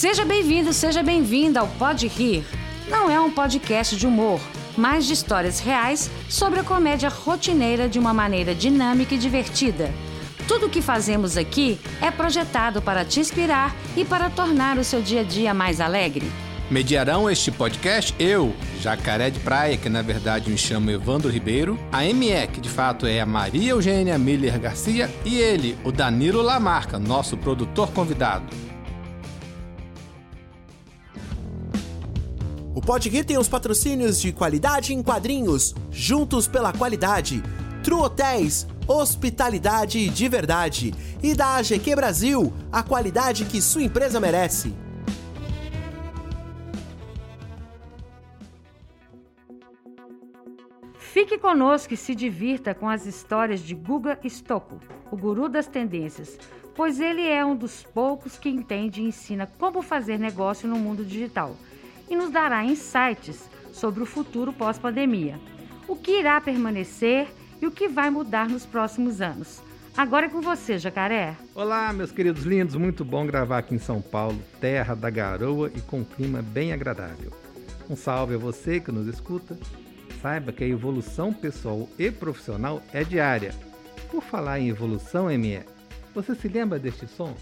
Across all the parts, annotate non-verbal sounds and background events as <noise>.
Seja bem-vindo, seja bem-vinda ao Pode Rir. Não é um podcast de humor, mas de histórias reais sobre a comédia rotineira de uma maneira dinâmica e divertida. Tudo o que fazemos aqui é projetado para te inspirar e para tornar o seu dia a dia mais alegre. Mediarão este podcast eu, Jacaré de Praia, que na verdade me chamo Evandro Ribeiro, a ME, que de fato é a Maria Eugênia Miller Garcia, e ele, o Danilo Lamarca, nosso produtor convidado. O Podgear tem os patrocínios de qualidade em quadrinhos, juntos pela qualidade, True Hotéis, hospitalidade de verdade, e da AGQ Brasil, a qualidade que sua empresa merece. Fique conosco e se divirta com as histórias de Guga Stocco, o guru das tendências, pois ele é um dos poucos que entende e ensina como fazer negócio no mundo digital e nos dará insights sobre o futuro pós-pandemia, o que irá permanecer e o que vai mudar nos próximos anos. Agora é com você, Jacaré. Olá, meus queridos lindos, muito bom gravar aqui em São Paulo, terra da garoa e com um clima bem agradável. Um salve a você que nos escuta saiba que a evolução pessoal e profissional é diária. Por falar em evolução, ME, você se lembra deste som?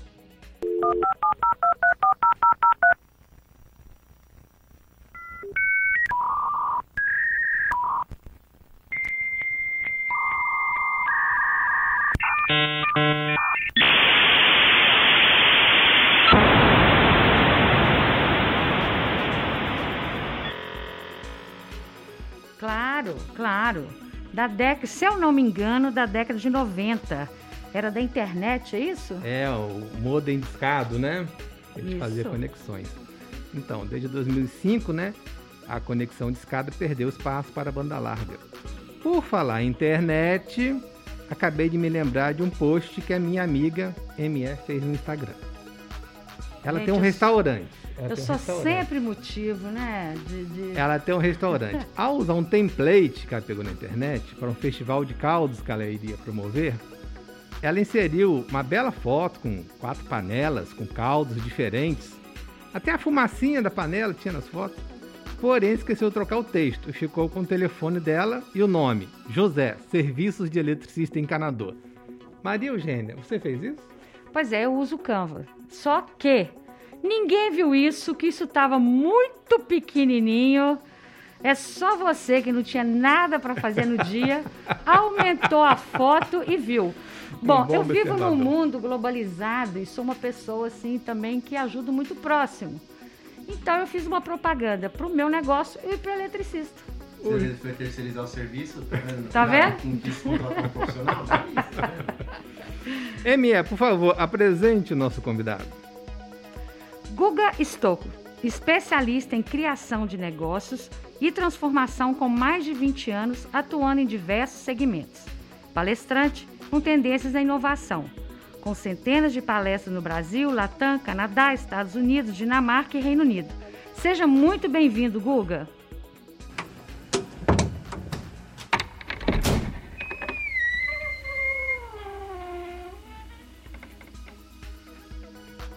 Claro, claro. Da década, se eu não me engano, da década de 90. Era da internet, é isso? É, o modem discado, né? A gente fazia conexões. Então, desde 2005, né? A conexão discada perdeu espaço para a banda larga. Por falar em internet, acabei de me lembrar de um post que a minha amiga MF fez no Instagram. Ela Gente, tem um restaurante. eu sou um sempre motivo, né? De, de... Ela tem um restaurante. <laughs> Ao usar um template que ela pegou na internet para um festival de caldos que ela iria promover, ela inseriu uma bela foto com quatro panelas com caldos diferentes. Até a fumacinha da panela tinha nas fotos. Porém, esqueceu de trocar o texto ficou com o telefone dela e o nome: José, Serviços de Eletricista Encanador. Maria Eugênia, você fez isso? Pois é, eu uso o Canva. Só que ninguém viu isso, que isso estava muito pequenininho. É só você que não tinha nada para fazer no dia, <laughs> aumentou a foto e viu. Bom, eu vivo num mundo globalizado e sou uma pessoa assim também que ajuda muito próximo. Então eu fiz uma propaganda para o meu negócio e para o eletricista. Você foi terceirizar o serviço? Tá vendo? Tá vendo? Um profissional? Tá ME, por favor, apresente o nosso convidado. Guga Stocco, especialista em criação de negócios e transformação com mais de 20 anos, atuando em diversos segmentos. Palestrante com tendências à inovação, com centenas de palestras no Brasil, Latam, Canadá, Estados Unidos, Dinamarca e Reino Unido. Seja muito bem-vindo, Guga.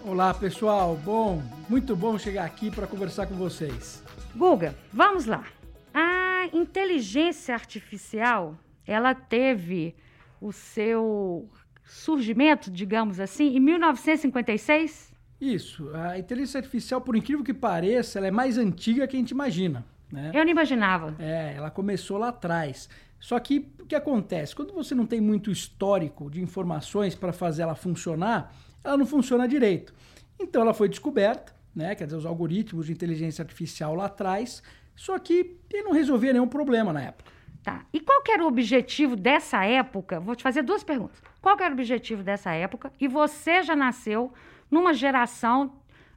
Olá, pessoal. Bom, muito bom chegar aqui para conversar com vocês. Guga, vamos lá. A inteligência artificial, ela teve o seu surgimento, digamos assim, em 1956? Isso. A inteligência artificial, por incrível que pareça, ela é mais antiga que a gente imagina. Né? Eu não imaginava. É, ela começou lá atrás. Só que o que acontece? Quando você não tem muito histórico de informações para fazer ela funcionar, ela não funciona direito. Então ela foi descoberta, né? Quer dizer, os algoritmos de inteligência artificial lá atrás, só que ele não resolvia nenhum problema na época. Tá. E qual era o objetivo dessa época? Vou te fazer duas perguntas. Qual era o objetivo dessa época? E você já nasceu numa geração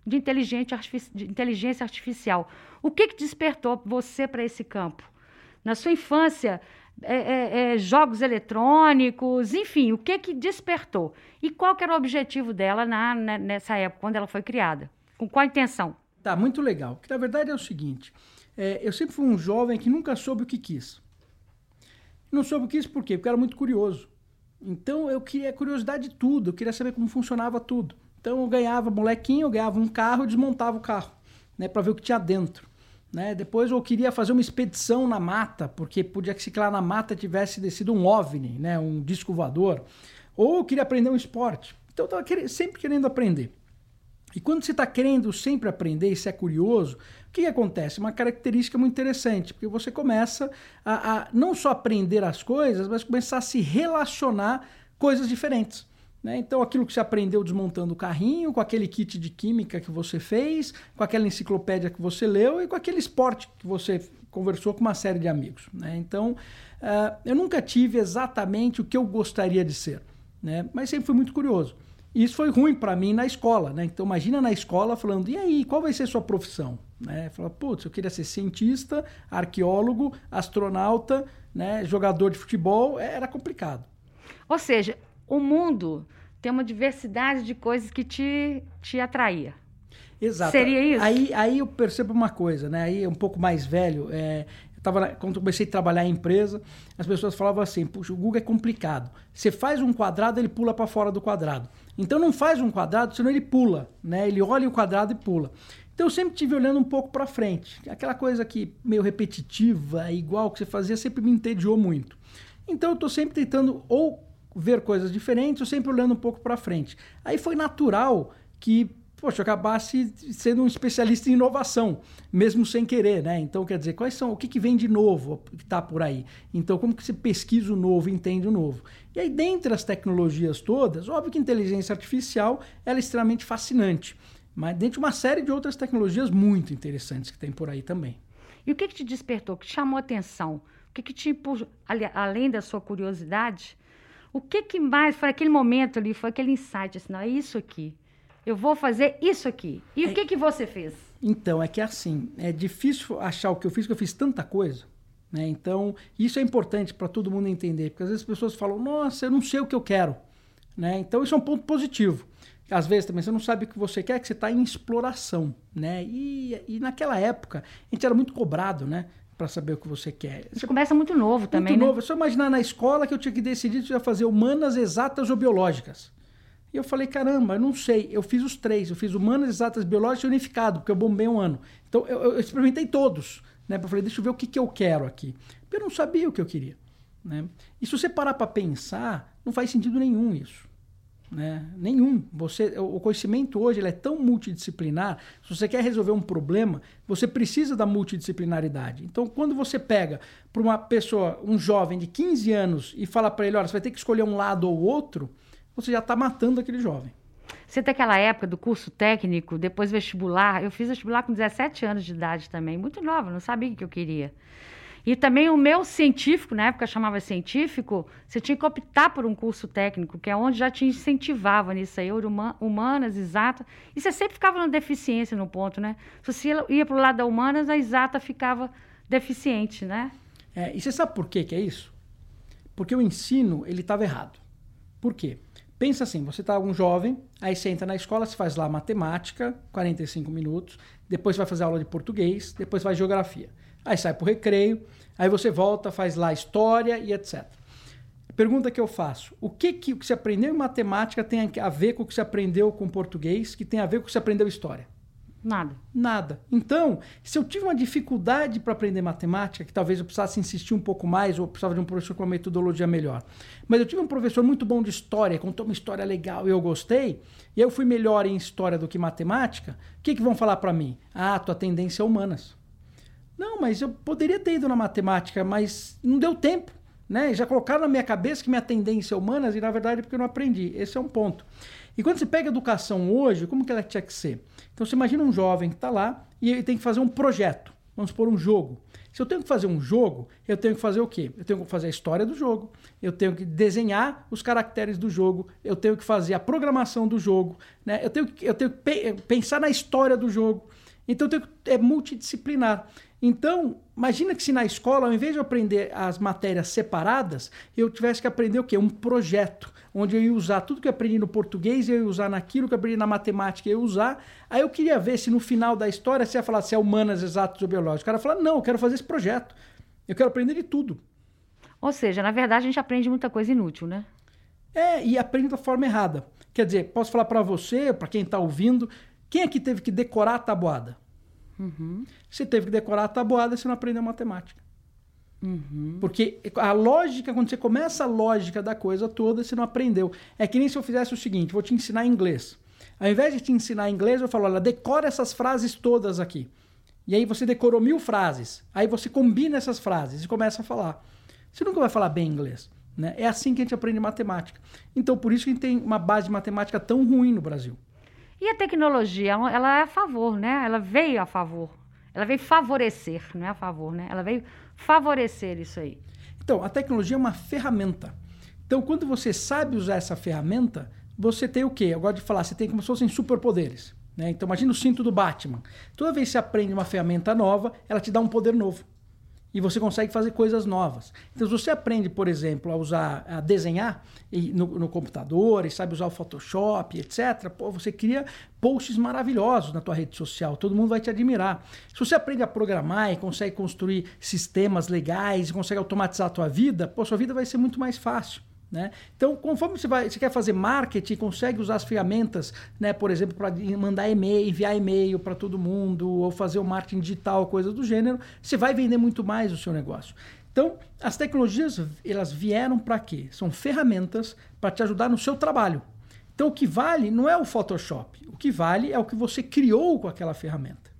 de, de inteligência artificial. O que, que despertou você para esse campo? Na sua infância, é, é, é, jogos eletrônicos, enfim, o que que despertou? E qual que era o objetivo dela na, na, nessa época, quando ela foi criada? Com qual intenção? Tá, muito legal. Porque na verdade é o seguinte: é, eu sempre fui um jovem que nunca soube o que quis. Não soube o que quis por quê? Porque era muito curioso. Então eu queria curiosidade de tudo, eu queria saber como funcionava tudo. Então eu ganhava molequinho, eu ganhava um carro, desmontava o carro, né, para ver o que tinha dentro. Né? Depois eu queria fazer uma expedição na mata, porque podia que lá na mata tivesse descido um OVNI, né, um disco voador. Ou eu queria aprender um esporte. Então eu estava sempre querendo aprender. E quando você está querendo sempre aprender e você é curioso, o que, que, acontece? Uma característica muito interessante, porque você começa a, a não só aprender as coisas, mas começar a se relacionar coisas diferentes. Né? Então, aquilo que você aprendeu desmontando o carrinho, com aquele kit de química que você fez, com aquela enciclopédia que você leu e com aquele esporte que você conversou com uma série de amigos. Né? Então, uh, eu nunca tive exatamente o que eu gostaria de ser, né? mas sempre fui muito curioso. E isso foi ruim para mim na escola. Né? Então, imagina na escola falando: e aí, qual vai ser a sua profissão? Né? Fala, putz, eu queria ser cientista, arqueólogo, astronauta, né? jogador de futebol. Era complicado. Ou seja, o mundo tem uma diversidade de coisas que te, te atraía. Exato. Seria isso? Aí, aí eu percebo uma coisa, né? Aí um pouco mais velho, é, eu tava, quando eu comecei a trabalhar em empresa, as pessoas falavam assim: puxa, o Google é complicado. Você faz um quadrado, ele pula para fora do quadrado. Então não faz um quadrado, senão ele pula, né? Ele olha o quadrado e pula. Então eu sempre tive olhando um pouco para frente. Aquela coisa que meio repetitiva, igual que você fazia, sempre me entediou muito. Então eu estou sempre tentando ou ver coisas diferentes, eu sempre olhando um pouco para frente. Aí foi natural que, poxa, eu acabasse sendo um especialista em inovação, mesmo sem querer, né? Então, quer dizer, quais são, o que, que vem de novo que está por aí? Então, como que você pesquisa o novo, entende o novo? E aí, dentre as tecnologias todas, óbvio que a inteligência artificial é extremamente fascinante, mas dentro de uma série de outras tecnologias muito interessantes que tem por aí também. E o que, que te despertou, que te chamou a atenção? O que, que te, além da sua curiosidade, o que, que mais foi aquele momento ali, foi aquele insight, assim, não, é isso aqui. Eu vou fazer isso aqui. E é, o que, que você fez? Então, é que é assim, é difícil achar o que eu fiz, porque eu fiz tanta coisa. Né? Então, isso é importante para todo mundo entender, porque às vezes as pessoas falam, nossa, eu não sei o que eu quero. Né? Então, isso é um ponto positivo. Às vezes também você não sabe o que você quer, que você está em exploração. Né? E, e naquela época, a gente era muito cobrado, né? para saber o que você quer. Você começa muito novo também, muito né? novo. É só imaginar na escola que eu tinha que decidir se eu ia fazer humanas, exatas ou biológicas. E eu falei, caramba, eu não sei. Eu fiz os três. Eu fiz humanas, exatas, biológicas e unificado, porque eu bombei um ano. Então eu, eu experimentei todos. Né? Eu falei, deixa eu ver o que, que eu quero aqui. Eu não sabia o que eu queria. Né? E se você parar para pensar, não faz sentido nenhum isso. Né? Nenhum. Você, o conhecimento hoje ele é tão multidisciplinar. Se você quer resolver um problema, você precisa da multidisciplinaridade. Então, quando você pega para uma pessoa, um jovem de 15 anos, e fala para ele: olha, você vai ter que escolher um lado ou outro, você já está matando aquele jovem. Você tem aquela época do curso técnico, depois vestibular. Eu fiz vestibular com 17 anos de idade também, muito nova, não sabia o que eu queria. E também o meu científico, na época chamava científico, você tinha que optar por um curso técnico, que é onde já te incentivava nisso aí, humanas, exata. E você sempre ficava na deficiência no ponto, né? Se você ia para o lado da humanas, a exata ficava deficiente, né? É, e você sabe por que, que é isso? Porque o ensino, ele estava errado. Por quê? Pensa assim, você está um jovem, aí você entra na escola, você faz lá matemática, 45 minutos, depois vai fazer aula de português, depois vai geografia. Aí sai para o recreio, aí você volta, faz lá história e etc. Pergunta que eu faço: o que, que o que você aprendeu em matemática tem a ver com o que você aprendeu com português, que tem a ver com o que você aprendeu história? Nada. Nada. Então, se eu tive uma dificuldade para aprender matemática, que talvez eu precisasse insistir um pouco mais, ou precisava de um professor com uma metodologia melhor, mas eu tive um professor muito bom de história, contou uma história legal e eu gostei, e eu fui melhor em história do que matemática, o que, que vão falar para mim? Ah, tua tendência é humanas. Não, mas eu poderia ter ido na matemática, mas não deu tempo. Né? Já colocaram na minha cabeça que minha tendência é humanas e na verdade é porque eu não aprendi. Esse é um ponto. E quando você pega educação hoje, como que ela tinha que ser? Então você imagina um jovem que está lá e ele tem que fazer um projeto. Vamos supor um jogo. Se eu tenho que fazer um jogo, eu tenho que fazer o quê? Eu tenho que fazer a história do jogo, eu tenho que desenhar os caracteres do jogo, eu tenho que fazer a programação do jogo, né? eu, tenho que, eu tenho que pensar na história do jogo. Então que, é multidisciplinar. Então, imagina que se na escola, ao invés de eu aprender as matérias separadas, eu tivesse que aprender o quê? Um projeto, onde eu ia usar tudo que eu aprendi no português, eu ia usar naquilo que eu aprendi na matemática, eu ia usar. Aí eu queria ver se no final da história você ia falar se é humanas, exatas ou biológicas. O cara fala, não, eu quero fazer esse projeto. Eu quero aprender de tudo. Ou seja, na verdade, a gente aprende muita coisa inútil, né? É, e aprende da forma errada. Quer dizer, posso falar para você, para quem está ouvindo, quem aqui teve que decorar a tabuada? Uhum. Você teve que decorar a tabuada, você não aprendeu matemática. Uhum. Porque a lógica, quando você começa a lógica da coisa toda, você não aprendeu. É que nem se eu fizesse o seguinte: vou te ensinar inglês. Ao invés de te ensinar inglês, eu falo: olha, decora essas frases todas aqui. E aí você decorou mil frases. Aí você combina essas frases e começa a falar. Você nunca vai falar bem inglês. Né? É assim que a gente aprende matemática. Então, por isso que a gente tem uma base de matemática tão ruim no Brasil. E a tecnologia, ela é a favor, né? Ela veio a favor. Ela veio favorecer, não é a favor, né? Ela veio favorecer isso aí. Então, a tecnologia é uma ferramenta. Então, quando você sabe usar essa ferramenta, você tem o quê? Eu gosto de falar, você tem como se fossem superpoderes. Né? Então, imagina o cinto do Batman. Toda vez que você aprende uma ferramenta nova, ela te dá um poder novo e você consegue fazer coisas novas. Então, se você aprende, por exemplo, a usar, a desenhar no, no computador, e sabe usar o Photoshop, etc., pô, você cria posts maravilhosos na tua rede social, todo mundo vai te admirar. Se você aprende a programar e consegue construir sistemas legais, consegue automatizar a tua vida, pô, sua vida vai ser muito mais fácil. Né? Então, conforme você, vai, você quer fazer marketing, consegue usar as ferramentas, né, por exemplo, para mandar e-mail, enviar e-mail para todo mundo, ou fazer o marketing digital, coisa do gênero, você vai vender muito mais o seu negócio. Então, as tecnologias, elas vieram para quê? São ferramentas para te ajudar no seu trabalho. Então, o que vale não é o Photoshop. O que vale é o que você criou com aquela ferramenta.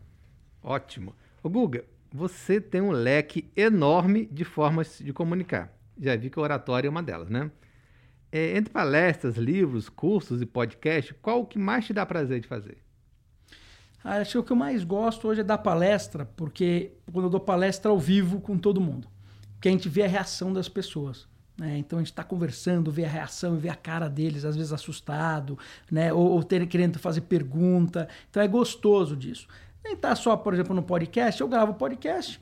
Ótimo. Ô Guga, você tem um leque enorme de formas de comunicar. Já vi que o oratório é uma delas, né? É, entre palestras, livros, cursos e podcast, qual o que mais te dá prazer de fazer? Ah, acho que o que eu mais gosto hoje é dar palestra, porque quando eu dou palestra ao vivo com todo mundo, porque a gente vê a reação das pessoas. Né? Então a gente está conversando, vê a reação, vê a cara deles, às vezes assustado, né? ou, ou ter, querendo fazer pergunta. Então é gostoso disso. Nem tá só, por exemplo, no podcast, eu gravo podcast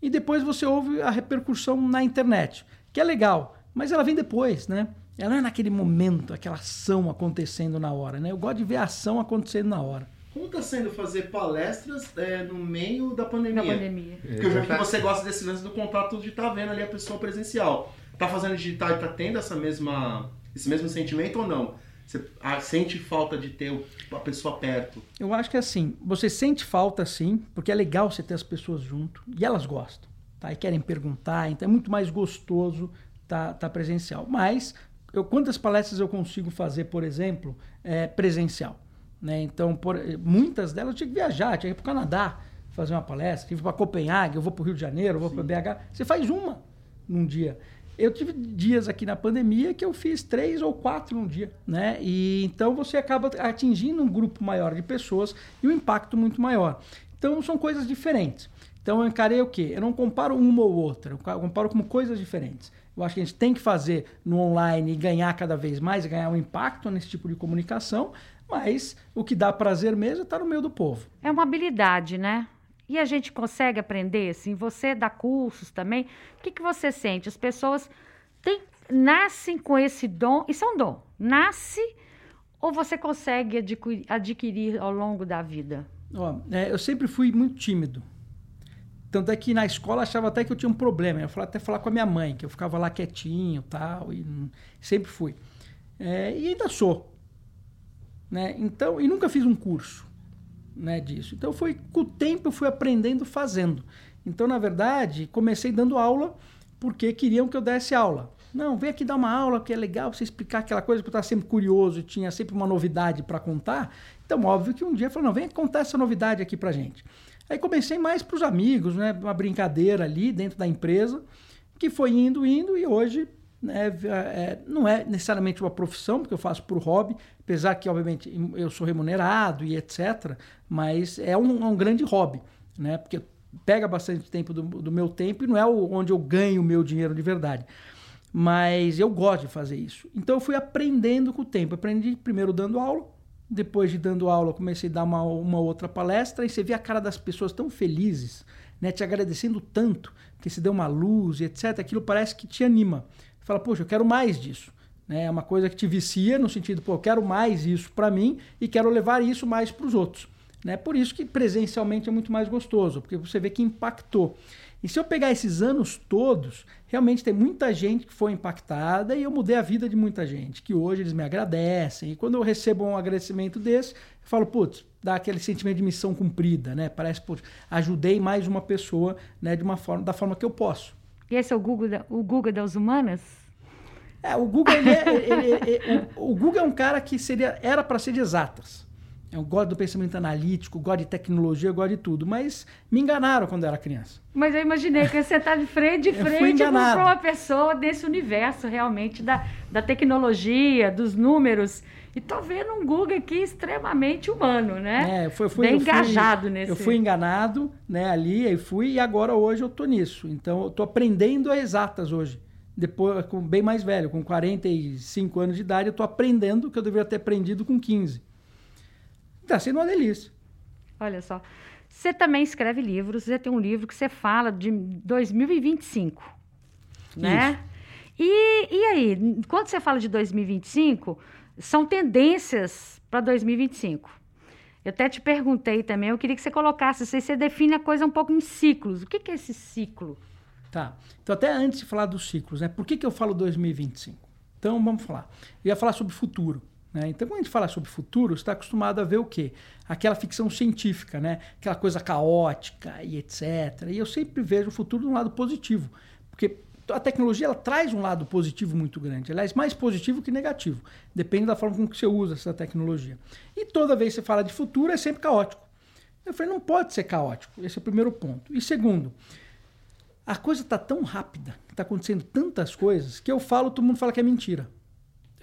e depois você ouve a repercussão na internet, que é legal, mas ela vem depois, né? Ela não é naquele momento, aquela ação acontecendo na hora, né? Eu gosto de ver a ação acontecendo na hora. Como está sendo fazer palestras é, no meio da pandemia? Na pandemia. Porque eu já vi que você gosta desse lance do contato de estar tá vendo ali a pessoa presencial. Tá fazendo digital e tá tendo essa mesma, esse mesmo sentimento ou não? Você ah, sente falta de ter a pessoa perto? Eu acho que é assim, você sente falta sim, porque é legal você ter as pessoas junto e elas gostam, tá? E querem perguntar, então é muito mais gostoso tá, tá presencial. Mas eu, quantas palestras eu consigo fazer, por exemplo, é, presencial? Né? Então, por, muitas delas eu tinha que viajar, tinha que ir para o Canadá fazer uma palestra, tive para Copenhague, eu vou para o Rio de Janeiro, eu vou para BH. Você faz uma num dia. Eu tive dias aqui na pandemia que eu fiz três ou quatro num dia, né? E então você acaba atingindo um grupo maior de pessoas e um impacto muito maior. Então são coisas diferentes. Então eu encarei o quê? Eu não comparo uma ou outra, eu comparo como coisas diferentes. Eu acho que a gente tem que fazer no online e ganhar cada vez mais, ganhar um impacto nesse tipo de comunicação, mas o que dá prazer mesmo é estar no meio do povo. É uma habilidade, né? E a gente consegue aprender, assim, você dá cursos também. O que, que você sente? As pessoas têm, nascem com esse dom, isso é um dom. Nasce ou você consegue adquirir, adquirir ao longo da vida? Ó, é, eu sempre fui muito tímido. Tanto é que na escola achava até que eu tinha um problema. Eu falava até falar com a minha mãe, que eu ficava lá quietinho tal, e sempre fui. É, e ainda sou. Né? Então, e nunca fiz um curso né, disso. Então foi com o tempo eu fui aprendendo fazendo. Então, na verdade, comecei dando aula porque queriam que eu desse aula. Não, vem aqui dar uma aula que é legal você explicar aquela coisa que eu estava sempre curioso e tinha sempre uma novidade para contar. Então, óbvio que um dia eu falei, não, vem contar essa novidade aqui para gente. Aí comecei mais para os amigos, né, uma brincadeira ali dentro da empresa, que foi indo, indo e hoje né, é, não é necessariamente uma profissão, porque eu faço por hobby, apesar que, obviamente, eu sou remunerado e etc., mas é um, é um grande hobby, né, porque pega bastante tempo do, do meu tempo e não é onde eu ganho o meu dinheiro de verdade. Mas eu gosto de fazer isso. Então eu fui aprendendo com o tempo. Aprendi primeiro dando aula, depois de dando aula, comecei a dar uma, uma outra palestra e você vê a cara das pessoas tão felizes, né, te agradecendo tanto, que se deu uma luz e etc. Aquilo parece que te anima fala, poxa, eu quero mais disso. Né? É uma coisa que te vicia no sentido, pô, eu quero mais isso para mim e quero levar isso mais para os outros. Né? Por isso que presencialmente é muito mais gostoso, porque você vê que impactou. E se eu pegar esses anos todos, realmente tem muita gente que foi impactada e eu mudei a vida de muita gente, que hoje eles me agradecem. E quando eu recebo um agradecimento desse, eu falo, putz, dá aquele sentimento de missão cumprida, né? Parece, putz, ajudei mais uma pessoa, né, de uma forma, da forma que eu posso. E esse é o Google, da, o Google das humanas? É, o Google, ele é, o, o Google é um cara que seria, era para ser de exatas. Eu gosto do pensamento analítico, gosto de tecnologia, gosto de tudo, mas me enganaram quando eu era criança. Mas eu imaginei que você está de frente, de fui frente enganado. uma pessoa desse universo realmente da, da tecnologia, dos números. E tô vendo um Google aqui extremamente humano, né? É, eu fui, eu fui- Bem eu fui- engajado nesse. Eu fui enganado, né, ali, aí fui, e agora hoje eu tô nisso. Então eu tô aprendendo as exatas hoje. Depois, com bem mais velho, com 45 anos de idade, eu tô aprendendo o que eu deveria ter aprendido com 15. Tá sendo uma delícia. Olha só. Você também escreve livros, você tem um livro que você fala de 2025, né? E, e aí, quando você fala de 2025, são tendências para 2025. Eu até te perguntei também, eu queria que você colocasse, se você define a coisa um pouco em ciclos. O que, que é esse ciclo? Tá. Então, até antes de falar dos ciclos, né? Por que, que eu falo 2025? Então, vamos falar. Eu ia falar sobre futuro. Né? Então, quando a gente fala sobre futuro, você está acostumado a ver o quê? Aquela ficção científica, né? Aquela coisa caótica e etc. E eu sempre vejo o futuro de um lado positivo. Porque a tecnologia ela traz um lado positivo muito grande. Aliás, mais positivo que negativo. Depende da forma com que você usa essa tecnologia. E toda vez que você fala de futuro, é sempre caótico. Eu falei, não pode ser caótico. Esse é o primeiro ponto. E segundo, a coisa está tão rápida, está acontecendo tantas coisas, que eu falo, todo mundo fala que é mentira.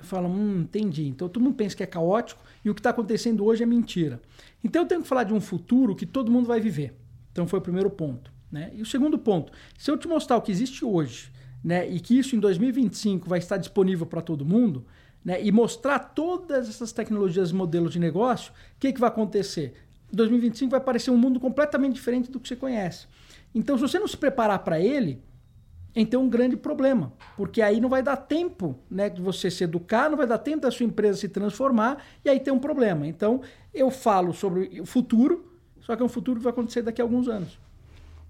Falo, hum, entendi. Então todo mundo pensa que é caótico e o que está acontecendo hoje é mentira. Então eu tenho que falar de um futuro que todo mundo vai viver. Então foi o primeiro ponto. Né? E o segundo ponto, se eu te mostrar o que existe hoje, né, e que isso em 2025 vai estar disponível para todo mundo, né, e mostrar todas essas tecnologias e modelos de negócio, o que, que vai acontecer? 2025 vai parecer um mundo completamente diferente do que você conhece. Então, se você não se preparar para ele, então é um grande problema, porque aí não vai dar tempo né, de você se educar, não vai dar tempo da sua empresa se transformar, e aí tem um problema. Então, eu falo sobre o futuro, só que é um futuro que vai acontecer daqui a alguns anos.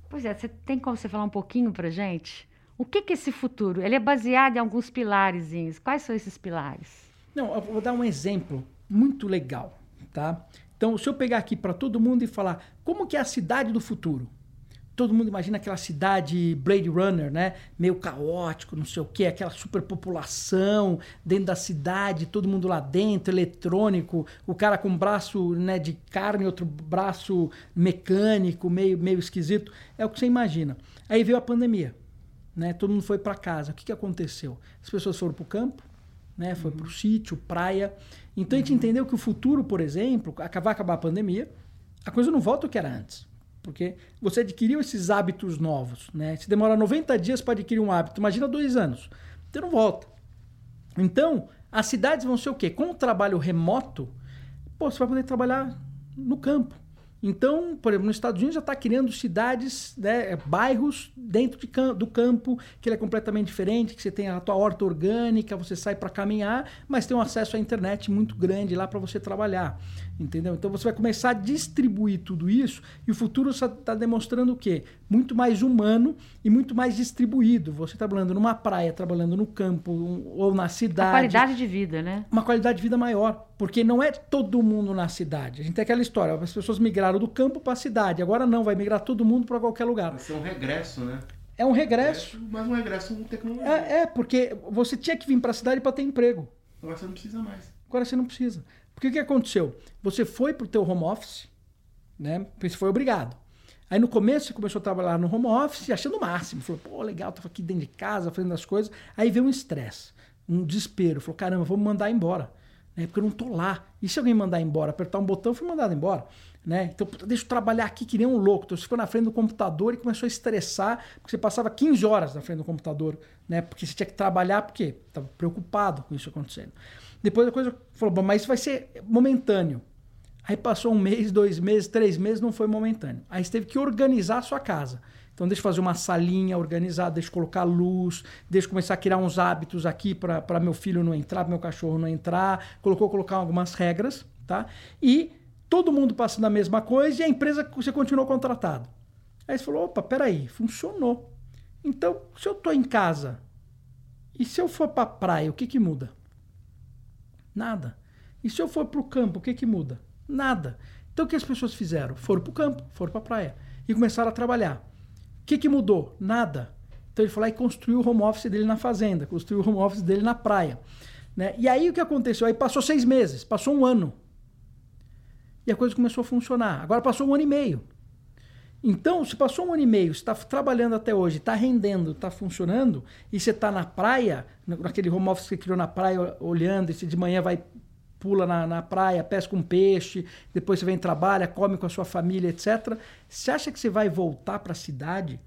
Pois é, você tem como você falar um pouquinho para gente? O que, que é esse futuro? Ele é baseado em alguns pilares. Quais são esses pilares? Não, eu vou dar um exemplo muito legal, tá? Então, se eu pegar aqui para todo mundo e falar como que é a cidade do futuro, todo mundo imagina aquela cidade Blade Runner, né? Meio caótico, não sei o quê, aquela superpopulação dentro da cidade, todo mundo lá dentro, eletrônico, o cara com um braço né, de carne, outro braço mecânico, meio, meio esquisito. É o que você imagina. Aí veio a pandemia, né? Todo mundo foi para casa. O que, que aconteceu? As pessoas foram para o campo, né? Foi para o sítio, praia. Então a gente entendeu que o futuro, por exemplo, vai acabar a pandemia, a coisa não volta ao que era antes. Porque você adquiriu esses hábitos novos, né? Se demora 90 dias para adquirir um hábito, imagina dois anos. Você não volta. Então, as cidades vão ser o quê? Com o trabalho remoto, pô, você vai poder trabalhar no campo. Então, por exemplo, nos Estados Unidos já está criando cidades, né, bairros dentro de cam do campo, que ele é completamente diferente, que você tem a tua horta orgânica, você sai para caminhar, mas tem um acesso à internet muito grande lá para você trabalhar, entendeu? Então você vai começar a distribuir tudo isso e o futuro está demonstrando o quê? Muito mais humano e muito mais distribuído. Você trabalhando numa praia, trabalhando no campo um, ou na cidade. A qualidade de vida, né? Uma qualidade de vida maior, porque não é todo mundo na cidade. A gente tem aquela história, as pessoas migraram do campo para a cidade, agora não, vai migrar todo mundo para qualquer lugar. Vai ser um regresso, né? É um regresso. Mas um regresso com tecnologia. É, é porque você tinha que vir para a cidade para ter emprego. Agora você não precisa mais. Agora você não precisa. Porque o que aconteceu? Você foi para o teu home office, né? Você foi obrigado. Aí no começo você começou a trabalhar no home office, achando o máximo. Falou, pô, legal, tô aqui dentro de casa, fazendo as coisas. Aí veio um estresse, um desespero. Falou, caramba, me mandar embora. Né? Porque eu não tô lá. E se alguém mandar embora, apertar um botão, fui mandado embora. Né? Então, deixa eu trabalhar aqui que nem um louco. Então, você foi na frente do computador e começou a estressar, porque você passava 15 horas na frente do computador, né? Porque você tinha que trabalhar, porque estava preocupado com isso acontecendo. Depois a coisa falou, mas isso vai ser momentâneo. Aí passou um mês, dois meses, três meses, não foi momentâneo. Aí você teve que organizar a sua casa. Então deixa eu fazer uma salinha organizada, deixa eu colocar luz, deixa eu começar a criar uns hábitos aqui para meu filho não entrar, meu cachorro não entrar. Colocou colocar algumas regras, tá? E todo mundo passando a mesma coisa e a empresa você continuou contratado. Aí você falou, opa, peraí, funcionou. Então, se eu tô em casa e se eu for para praia, o que que muda? Nada. E se eu for para o campo, o que que muda? Nada. Então o que as pessoas fizeram? Foram para o campo, foram para a praia e começaram a trabalhar. O que que mudou? Nada. Então ele foi lá e construiu o home office dele na fazenda, construiu o home office dele na praia. Né? E aí o que aconteceu? Aí passou seis meses, passou um ano. E a coisa começou a funcionar. Agora passou um ano e meio. Então, se passou um ano e meio, está trabalhando até hoje, está rendendo, está funcionando, e você está na praia, naquele home office que você criou na praia, olhando, e você de manhã vai, pula na, na praia, pesca um peixe, depois você vem trabalha, come com a sua família, etc. Você acha que você vai voltar para a cidade,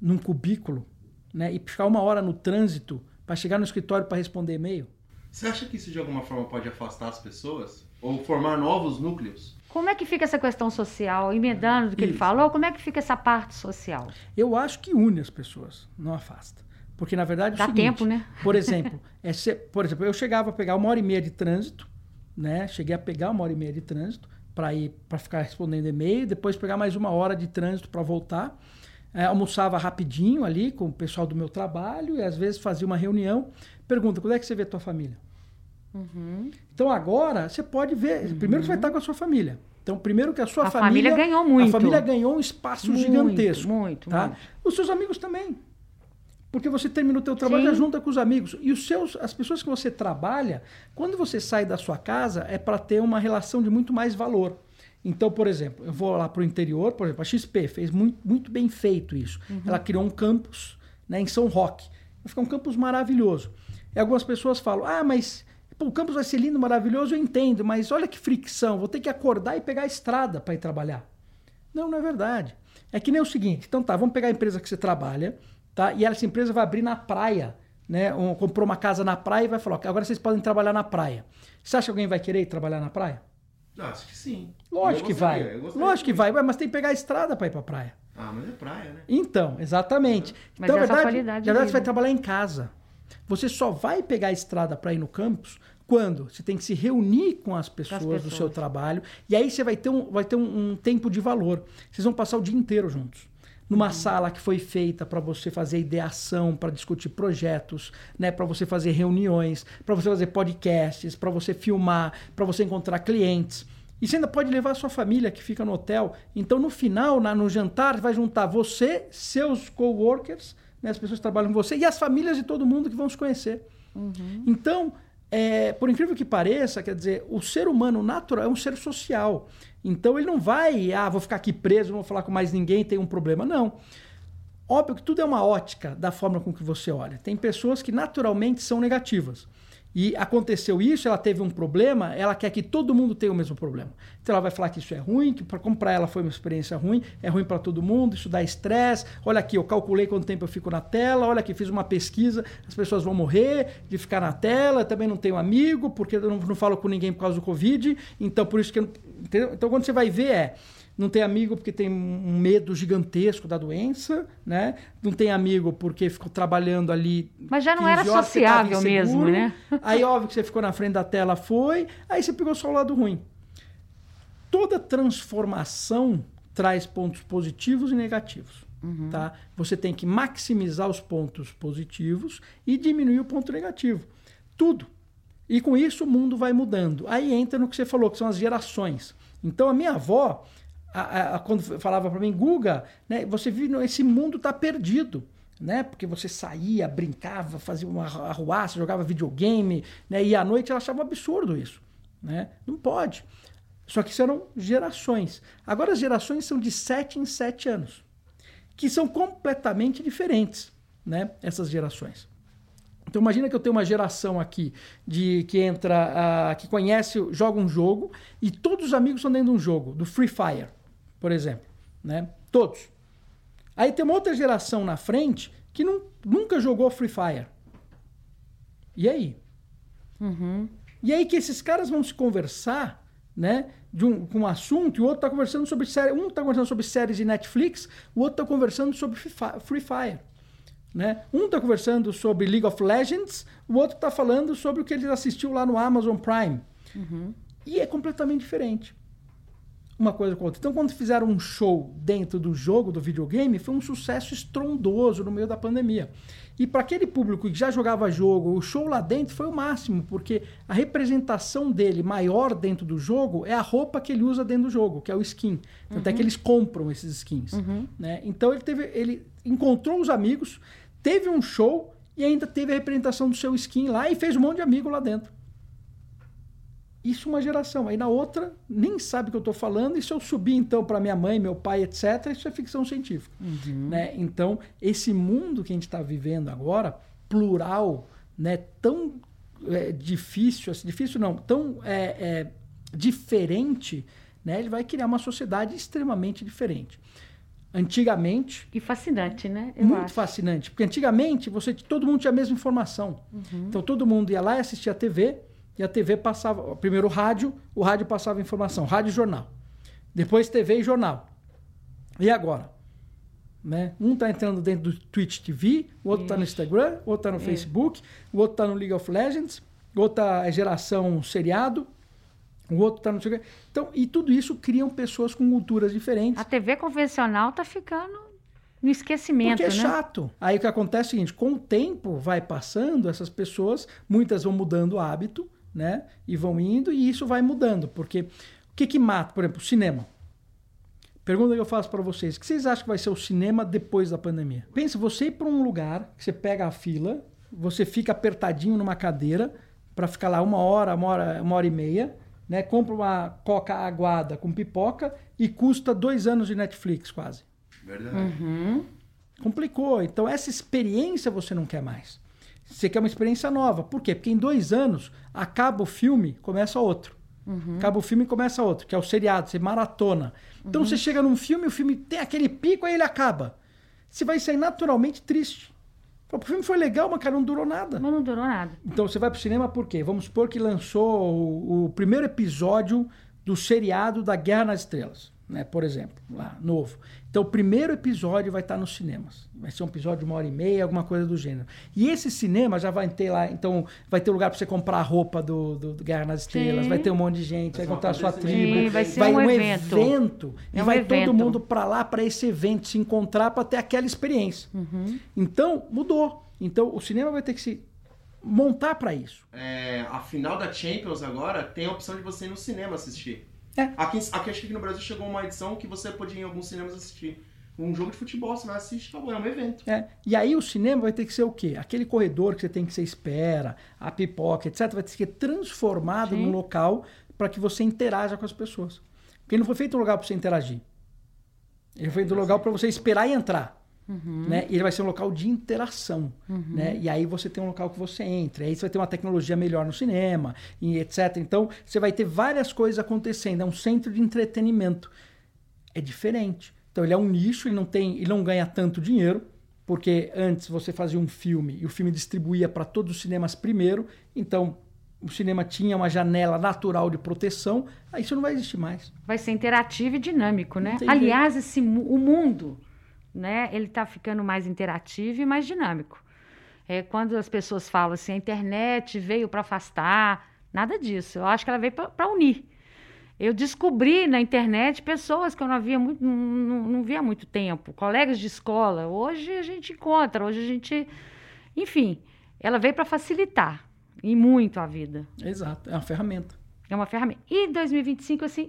num cubículo, né, e ficar uma hora no trânsito para chegar no escritório para responder e-mail? Você acha que isso de alguma forma pode afastar as pessoas? Ou formar novos núcleos? Como é que fica essa questão social? Emendando do que ele Isso. falou, como é que fica essa parte social? Eu acho que une as pessoas, não afasta. Porque, na verdade, é o Dá seguinte, tempo, né? Por exemplo, é ser- por exemplo, eu chegava a pegar uma hora e meia de trânsito, né? Cheguei a pegar uma hora e meia de trânsito para ir para ficar respondendo e-mail, depois pegar mais uma hora de trânsito para voltar. É, almoçava rapidinho ali com o pessoal do meu trabalho e às vezes fazia uma reunião. Pergunta, quando é que você vê tua família? Uhum. Então agora você pode ver. Primeiro você vai estar com a sua família. Então, primeiro que a sua A família ganhou muito. A família ganhou um espaço Muito, gigantesco. muito, tá? muito. Os seus amigos também. Porque você termina o teu trabalho Sim. já junta com os amigos. E os seus, as pessoas que você trabalha, quando você sai da sua casa, é para ter uma relação de muito mais valor. Então, por exemplo, eu vou lá para o interior, por exemplo, a XP fez muito, muito bem feito isso. Uhum. Ela criou um campus né, em São Roque. Vai ficar um campus maravilhoso. E algumas pessoas falam, ah, mas pô, o campus vai ser lindo, maravilhoso, eu entendo, mas olha que fricção, vou ter que acordar e pegar a estrada para ir trabalhar. Não, não é verdade. É que nem o seguinte, então tá, vamos pegar a empresa que você trabalha, tá? E essa empresa vai abrir na praia, né? Um, comprou uma casa na praia e vai falar, "Ok, agora vocês podem trabalhar na praia. Você acha que alguém vai querer ir trabalhar na praia? Ah, acho que sim. Lógico que vai. Lógico que vai, mas tem que pegar a estrada para ir para praia. Ah, mas é praia, né? Então, exatamente. Mas então, na essa verdade, qualidade na verdade, de você vai trabalhar em casa. Você só vai pegar a estrada para ir no campus quando você tem que se reunir com as pessoas, do pessoas. seu trabalho. E aí você vai ter, um, vai ter um, um tempo de valor. Vocês vão passar o dia inteiro juntos. Numa Uhum. sala que foi feita para você fazer ideação, para discutir projetos, né, para você fazer reuniões, para você fazer podcasts, para você filmar, para você encontrar clientes. E você ainda pode levar a sua família que fica no hotel. Então, no final, na- no jantar, vai juntar você, seus coworkers, né, as pessoas que trabalham com você, e as famílias de todo mundo que vão se conhecer. Então, é, por incrível que pareça, quer dizer, o ser humano natural é um ser social. Então, ele não vai, ah, vou ficar aqui preso, não vou falar com mais ninguém, tem um problema. Não. Óbvio que tudo é uma ótica da forma com que você olha. Tem pessoas que naturalmente são negativas. E aconteceu isso, ela teve um problema, ela quer que todo mundo tenha o mesmo problema. Então ela vai falar que isso é ruim, que pra- como para ela foi uma experiência ruim, é ruim para todo mundo, isso dá estresse. Olha aqui, eu calculei quanto tempo eu fico na tela, olha aqui, fiz uma pesquisa, as pessoas vão morrer de ficar na tela, eu também não tenho amigo, porque eu não, não falo com ninguém por causa do Covid, então por isso que eu? Então quando você vai ver é não tem amigo porque tem um medo gigantesco da doença, né? Não tem amigo porque ficou trabalhando ali. Mas já não 15 era sociável mesmo, né? Aí, óbvio que você ficou na frente da tela, foi. Aí você pegou só o lado ruim. Toda transformação traz pontos positivos e negativos. Tá? Você tem que maximizar os pontos positivos e diminuir o ponto negativo. Tudo. E com isso o mundo vai mudando. Aí entra no que você falou, que são as gerações. Então a minha avó, a- a- quando falava para mim, Guga, né, você vive, esse mundo está perdido. Né? Porque você saía, brincava, fazia uma arruaça, jogava videogame, né? e à noite ela achava um absurdo isso. Né? Não pode. Só que eram gerações. Agora as gerações são de 7 em 7 anos, que são completamente diferentes, né? essas gerações. Então imagina que eu tenho uma geração aqui de que entra, ah, que conhece, joga um jogo e todos os amigos estão dentro de um jogo, do Free Fire, por exemplo, né? Todos. Aí tem uma outra geração na frente que não, nunca jogou Free Fire. E aí? E aí que esses caras vão se conversar, né? De um, com um assunto, e o outro está conversando sobre série. Um está conversando sobre séries de Netflix, o outro está conversando sobre Free Fi- Free Fire. Né? Um está conversando sobre League of Legends, o outro está falando sobre o que ele assistiu lá no Amazon Prime. E é completamente diferente. Uma coisa com a outra. Então, quando fizeram um show dentro do jogo, do videogame, foi um sucesso estrondoso no meio da pandemia. E para aquele público que já jogava jogo, o show lá dentro foi o máximo, porque a representação dele maior dentro do jogo é a roupa que ele usa dentro do jogo, que é o skin. Até que eles compram esses skins. Né? Então ele teve. Ele encontrou os amigos, teve um show e ainda teve a representação do seu skin lá e fez um monte de amigo lá dentro. Isso uma geração. Aí na outra, nem sabe o que eu estou falando. E se eu subir então para minha mãe, meu pai, etc., isso é ficção científica. Né? Então, esse mundo que a gente está vivendo agora, plural, né? tão é, difícil, assim, difícil não, tão é, é, diferente, né? ele vai criar uma sociedade extremamente diferente. Antigamente, E fascinante, né? Eu muito acho. fascinante. Porque antigamente você, todo mundo tinha a mesma informação. Então todo mundo ia lá e assistia a TV, e a TV passava. Primeiro o rádio, o rádio passava informação, rádio e jornal. Depois TV e jornal. E agora? Né? Um está entrando dentro do Twitch TV, o outro está no Instagram, o outro está no Facebook, o outro está no League of Legends, o outro tá é geração seriado, o outro está no. Então, e tudo isso criam pessoas com culturas diferentes. A TV convencional tá ficando no esquecimento, Porque é né? chato. Aí o que acontece é o seguinte: com o tempo vai passando, essas pessoas, muitas vão mudando o hábito, né? E vão indo, e isso vai mudando. Porque o que, que mata? Por exemplo, o cinema. Pergunta que eu faço para vocês: o que vocês acham que vai ser o cinema depois da pandemia? Pensa, você ir para um lugar que você pega a fila, você fica apertadinho numa cadeira para ficar lá uma hora, uma hora, uma hora e meia, né? Compra uma coca aguada com pipoca e custa dois anos de Netflix quase. Verdade. Uhum. Complicou. Então, essa experiência você não quer mais. Você quer uma experiência nova. Por quê? Porque em dois anos acaba o filme, começa outro. Acaba o filme e começa outro, que é o seriado, você maratona. Então você chega num filme, o filme tem aquele pico, aí ele acaba. Você vai sair naturalmente triste. O filme foi legal, mas cara, não durou nada. Mas não durou nada. Então você vai pro cinema por quê? Vamos supor que lançou o, o primeiro episódio do seriado da Guerra nas Estrelas, né? Por exemplo, lá, novo. Então o primeiro episódio vai estar nos cinemas. Vai ser um episódio de uma hora e meia, alguma coisa do gênero. E esse cinema já vai ter lá, então vai ter lugar para você comprar a roupa do, do, do Guerra nas Estrelas, Sim. vai ter um monte de gente, vai contar a uma sua coisa tribo, Sim, vai ser vai um um evento. evento, e É um vai evento. todo mundo para lá para esse evento se encontrar para ter aquela experiência. Uhum. Então mudou. Então o cinema vai ter que se montar para isso. É, a final da Champions agora tem a opção de você ir no cinema assistir. É. Aqui, aqui acho que no Brasil chegou uma edição que você podia ir em alguns cinemas assistir. Um jogo de futebol, você vai assistir, acabou, é um evento. É, e aí o cinema vai ter que ser o quê? Aquele corredor que você tem que ser espera, a pipoca, etc., vai ter que ser transformado Sim. num local para que você interaja com as pessoas. Porque ele não foi feito um lugar para você interagir. Ele foi feito um lugar para você esperar e entrar. Né? E ele vai ser um local de interação. Né? E aí você tem um local que você entra. Aí você vai ter uma tecnologia melhor no cinema, e etc. Então você vai ter várias coisas acontecendo. É um centro de entretenimento. É diferente. Então ele é um nicho, ele não tem, ele não ganha tanto dinheiro, porque antes você fazia um filme e o filme distribuía para todos os cinemas primeiro, então o cinema tinha uma janela natural de proteção, aí isso não vai existir mais. Vai ser interativo e dinâmico, né? Aliás, esse, o mundo, né? Ele está ficando mais interativo e mais dinâmico. É, quando as pessoas falam assim, a internet veio para afastar, nada disso. Eu acho que ela veio para unir. Eu descobri na internet pessoas que eu não havia muito, não, não, não via há muito tempo, colegas de escola. Hoje a gente encontra, hoje a gente, enfim, ela veio para facilitar e muito a vida. Exato, é uma ferramenta. É uma ferramenta. E 2025, assim,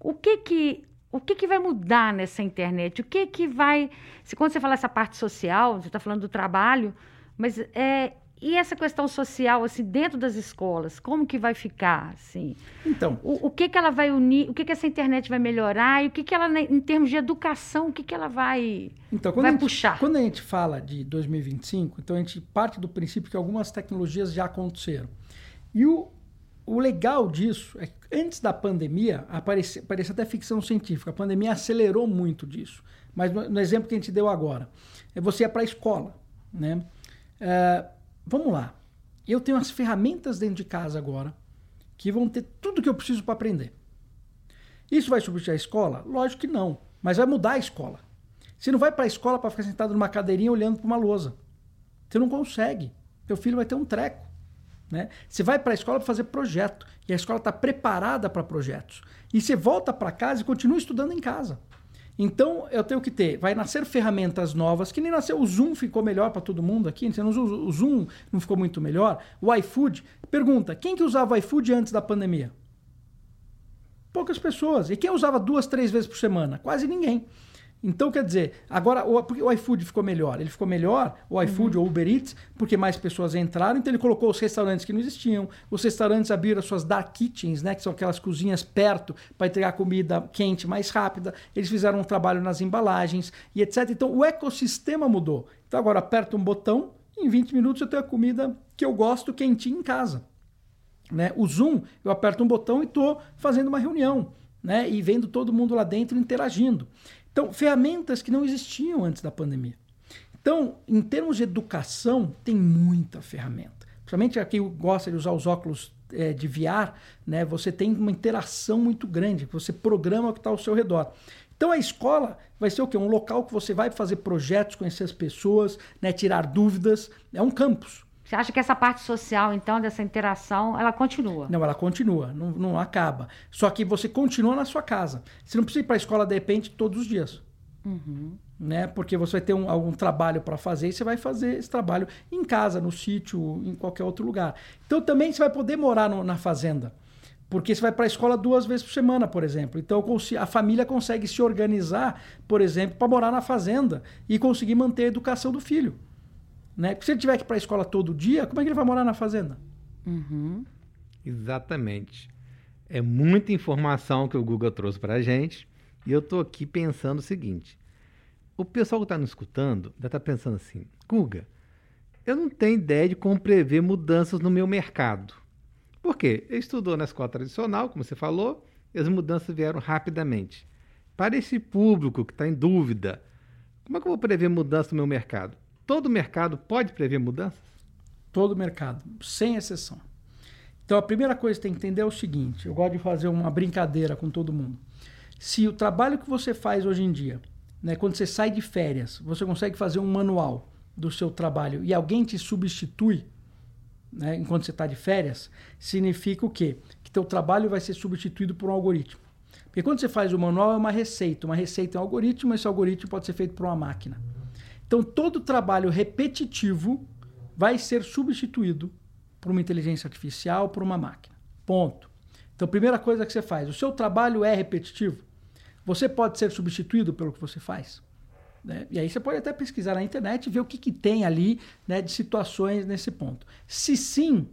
o que que, o que que vai mudar nessa internet? O que que vai... Se quando você fala essa parte social, você está falando do trabalho, mas é, e essa questão social, assim, dentro das escolas, como que vai ficar, assim? Então, O, o que que ela vai unir, o que que essa internet vai melhorar e o que que ela, né, em termos de educação, o que que ela vai... Então, quando, Vai gente, puxar. quando a gente fala de 2025, então a gente parte do princípio que algumas tecnologias já aconteceram. E o, o legal disso é que antes da pandemia, aparecia, até ficção científica, a pandemia acelerou muito disso. Mas no, no exemplo que a gente deu agora, é você ir para a escola. Né? É, vamos lá. Eu tenho as ferramentas dentro de casa agora que vão ter tudo que eu preciso para aprender. Isso vai substituir a escola? Lógico que não. Mas vai mudar a escola. Você não vai para a escola para ficar sentado numa cadeirinha olhando para uma lousa. Você não consegue. Teu filho vai ter um treco. Né? Você vai para a escola para fazer projeto e a escola está preparada para projetos. E você volta para casa e continua estudando em casa. Então eu tenho que ter, vai nascer ferramentas novas, que nem nasceu o Zoom ficou melhor para todo mundo aqui, você não usa o Zoom, não ficou muito melhor. O iFood, pergunta, quem que usava o iFood antes da pandemia? Poucas pessoas. E quem usava duas, três vezes por semana? Quase ninguém. Então, quer dizer, agora o, o iFood ficou melhor. Ele ficou melhor, o iFood uhum. ou Uber Eats, porque mais pessoas entraram, então ele colocou os restaurantes que não existiam. Os restaurantes abriram as suas dark kitchens, né, que são aquelas cozinhas perto para entregar comida quente mais rápida. Eles fizeram um trabalho nas embalagens e etc. Então, o ecossistema mudou. Então, agora aperta um botão, em 20 minutos eu tenho a comida que eu gosto quentinha em casa. Né? O Zoom, eu aperto um botão e estou fazendo uma reunião. Né? E vendo todo mundo lá dentro interagindo. Então, ferramentas que não existiam antes da pandemia. Então, em termos de educação, tem muita ferramenta. Principalmente a quem gosta de usar os óculos é, de VR, né, você tem uma interação muito grande, você programa o que está ao seu redor. Então a escola vai ser o quê? Um local que você vai fazer projetos, conhecer as pessoas, né, tirar dúvidas. É um campus. Você acha que essa parte social, então, dessa interação, ela continua? Não, ela continua, não, não acaba. Só que você continua na sua casa. Você não precisa ir para a escola, de repente, todos os dias. Uhum. Né? Porque você vai ter um, algum trabalho para fazer e você vai fazer esse trabalho em casa, no sítio, em qualquer outro lugar. Então também você vai poder morar no, na fazenda. Porque você vai para a escola duas vezes por semana, por exemplo. Então a família consegue se organizar, por exemplo, para morar na fazenda e conseguir manter a educação do filho. Né? Porque se ele tiver que ir para a escola todo dia, como é que ele vai morar na fazenda? Uhum. Exatamente. É muita informação que o Google trouxe para a gente. E eu estou aqui pensando o seguinte: o pessoal que está nos escutando ainda está pensando assim, Guga, eu não tenho ideia de como prever mudanças no meu mercado. Por quê? Ele estudou na escola tradicional, como você falou, e as mudanças vieram rapidamente. Para esse público que está em dúvida, como é que eu vou prever mudanças no meu mercado? Todo mercado pode prever mudanças? Todo mercado, sem exceção. Então a primeira coisa que tem que entender é o seguinte: eu gosto de fazer uma brincadeira com todo mundo. Se o trabalho que você faz hoje em dia, né, quando você sai de férias, você consegue fazer um manual do seu trabalho e alguém te substitui, né, enquanto você está de férias, significa o quê? Que teu trabalho vai ser substituído por um algoritmo. Porque quando você faz o manual é uma receita, uma receita é um algoritmo, esse algoritmo pode ser feito por uma máquina. Então, todo trabalho repetitivo vai ser substituído por uma inteligência artificial, por uma máquina. Ponto. Então, primeira coisa que você faz, o seu trabalho é repetitivo. Você pode ser substituído pelo que você faz. Né? E aí você pode até pesquisar na internet e ver o que, que tem ali né, de situações nesse ponto. Se sim,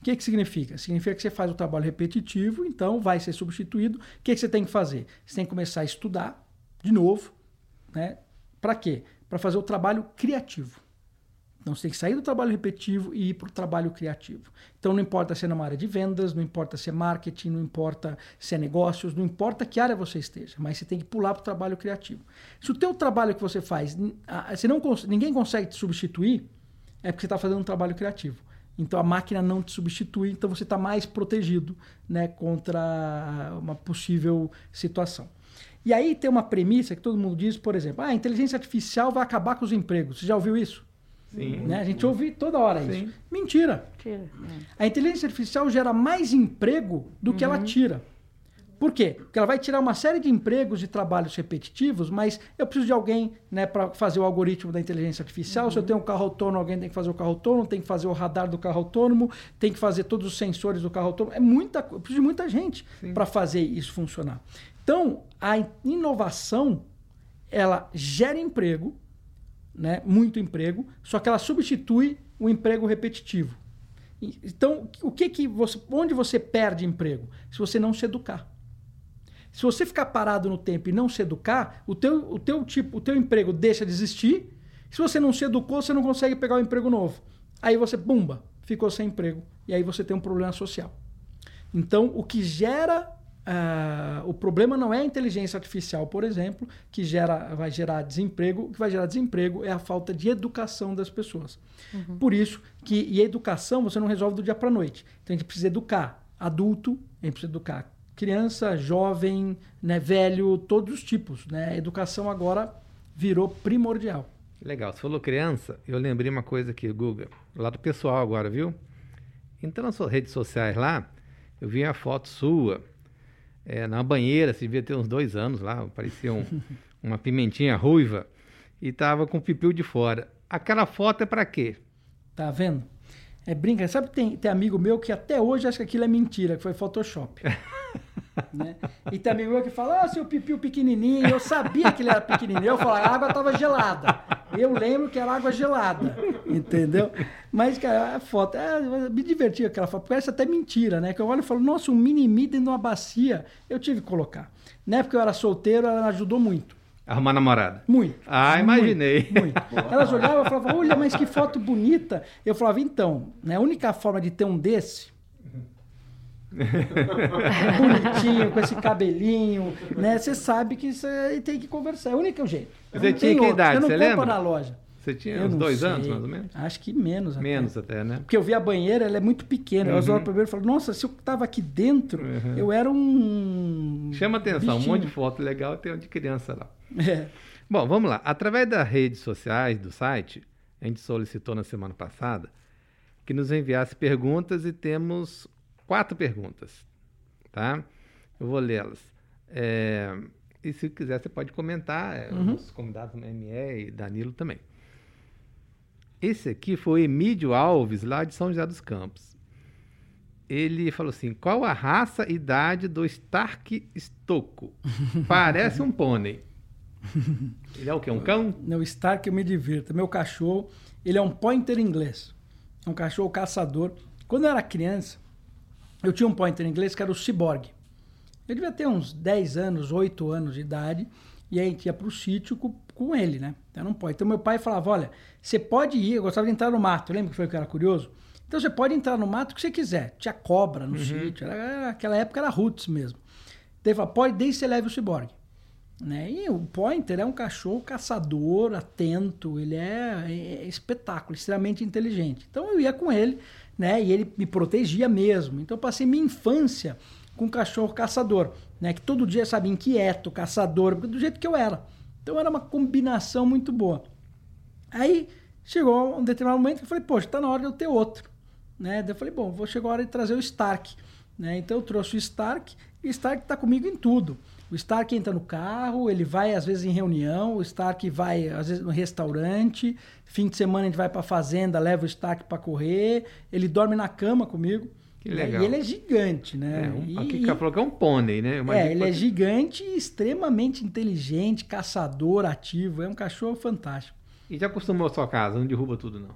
o que, que significa? Significa que você faz o trabalho repetitivo, então vai ser substituído. O que, que você tem que fazer? Você tem que começar a estudar de novo. Né? Para quê? Para fazer o trabalho criativo. Então você tem que sair do trabalho repetitivo e ir para o trabalho criativo. Então não importa se é numa área de vendas, não importa se é marketing, não importa se é negócios, não importa que área você esteja, mas você tem que pular para o trabalho criativo. Se o teu trabalho que você faz, se não, ninguém consegue te substituir, é porque você está fazendo um trabalho criativo. Então a máquina não te substitui, então você está mais protegido né, contra uma possível situação. E aí tem uma premissa que todo mundo diz, por exemplo, ah, a inteligência artificial vai acabar com os empregos. Você já ouviu isso? Sim. Né? A gente ouve toda hora Sim. isso. Mentira. Mentira. A inteligência artificial gera mais emprego do uhum. que ela uhum. tira. Por quê? Porque ela vai tirar uma série de empregos e trabalhos repetitivos, mas eu preciso de alguém né, para fazer o algoritmo da inteligência artificial. Uhum. Se eu tenho um carro autônomo, alguém tem que fazer o carro autônomo, tem que fazer o radar do carro autônomo, tem que fazer todos os sensores do carro autônomo. É muita, eu preciso de muita gente para fazer isso funcionar. Então, a inovação, ela gera emprego, né, muito emprego, só que ela substitui o emprego repetitivo. Então, o que que você, onde você perde emprego? Se você não se educar. Se você ficar parado no tempo e não se educar, o teu, o teu tipo, o teu emprego deixa de existir. Se você não se educou, você não consegue pegar um emprego novo. Aí você, bumba, ficou sem emprego. E aí você tem um problema social. Então, o que gera Uh, o problema não é a inteligência artificial, por exemplo, que gera, vai gerar desemprego. O que vai gerar desemprego é a falta de educação das pessoas. Uhum. Por isso que e a educação você não resolve do dia para a noite. Então a gente precisa educar adulto, a gente precisa educar criança, jovem, né, velho, todos os tipos. Né? A educação agora virou primordial. Legal. Você falou criança, eu lembrei uma coisa aqui, Guga, lá do pessoal agora, viu? Então, nas suas redes sociais lá, eu vi a foto sua é, na banheira, se devia ter uns dois anos lá, parecia um, <laughs> uma pimentinha ruiva, e tava com o pipiu de fora. Aquela foto é para quê? Tá vendo? É brinca. Sabe, tem, tem amigo meu que até hoje acha que aquilo é mentira, que foi Photoshop. <laughs> né? E tem amigo meu que fala, ah, seu pipiu pequenininho. Eu sabia que ele era pequenininho. Eu falo, a água estava gelada. Eu lembro que era água gelada, entendeu? Mas, cara, a foto, é, me diverti aquela foto. Parece até mentira, né? Que eu olho e falo, nossa, um mini-me dentro de uma bacia. Eu tive que colocar. Na época eu era solteiro, ela ajudou muito. Arrumar namorada? Muito. Ah, imaginei. Muito. muito. Elas olhavam e falavam, olha, mas que foto bonita. Eu falava, então, né, a única forma de ter um desse <laughs> bonitinho, com esse cabelinho, né? Você sabe que você tem que conversar. É o único jeito. Você tinha que idade, você não compra lembra? na loja. Você tinha eu uns dois sei. anos, mais ou menos? Acho que menos. Menos até, até né? Porque eu vi a banheira, ela é muito pequena. Uhum. Eu olhava primeiro e falava, nossa, se eu tava aqui dentro, uhum. eu era um. Chama atenção, bichinho. um monte de foto legal tem de criança lá. É. Bom, vamos lá. Através das redes sociais do site, a gente solicitou na semana passada que nos enviasse perguntas e temos quatro perguntas, tá? Eu vou lê-las. É, e se quiser, você pode comentar, é, Uhum. os convidados ME e Danilo também. Esse aqui foi Emílio Alves, lá de São José dos Campos. Ele falou assim: qual a raça e idade do Stark Stocco? <laughs> Parece um pônei. Ele é o quê? Um cão? No Stark eu me divirto. Meu cachorro, ele é um pointer inglês. É um cachorro caçador. Quando eu era criança, eu tinha um pointer inglês que era o Cyborg. Eu devia ter uns 10 anos, 8 anos de idade. E aí a gente ia pro sítio com, com ele, né? Era um pointer. Então meu pai falava, olha, você pode ir, eu gostava de entrar no mato. Lembra que foi que era curioso? Então você pode entrar no mato que você quiser. Tinha cobra no sítio. Era, aquela época era roots mesmo. Então ele falava, pode, desde que você leve o Cyborg. Né? E o Pointer é um cachorro caçador, atento, ele é, é espetáculo, extremamente inteligente. Então eu ia com ele, né? E ele me protegia mesmo. Então eu passei minha infância com um cachorro caçador, né? Que todo dia, sabe, inquieto, caçador, do jeito que eu era. Então era uma combinação muito boa. Aí chegou um determinado momento que eu falei, poxa, tá na hora de eu ter outro. Né? Daí eu falei, bom, vou chegar a hora de trazer o Stark. Né? Então eu trouxe o Stark e o Stark está comigo em tudo. O Stark entra no carro, ele vai às vezes em reunião, o Stark vai às vezes no restaurante, fim de semana a gente vai para fazenda, leva o Stark para correr, ele dorme na cama comigo. Que legal. E ele é gigante, né? É, um, aqui falou que é um pônei, né? É, ele é pode- gigante e extremamente inteligente, caçador, ativo. É um cachorro fantástico. E já acostumou a sua casa, não derruba tudo, não.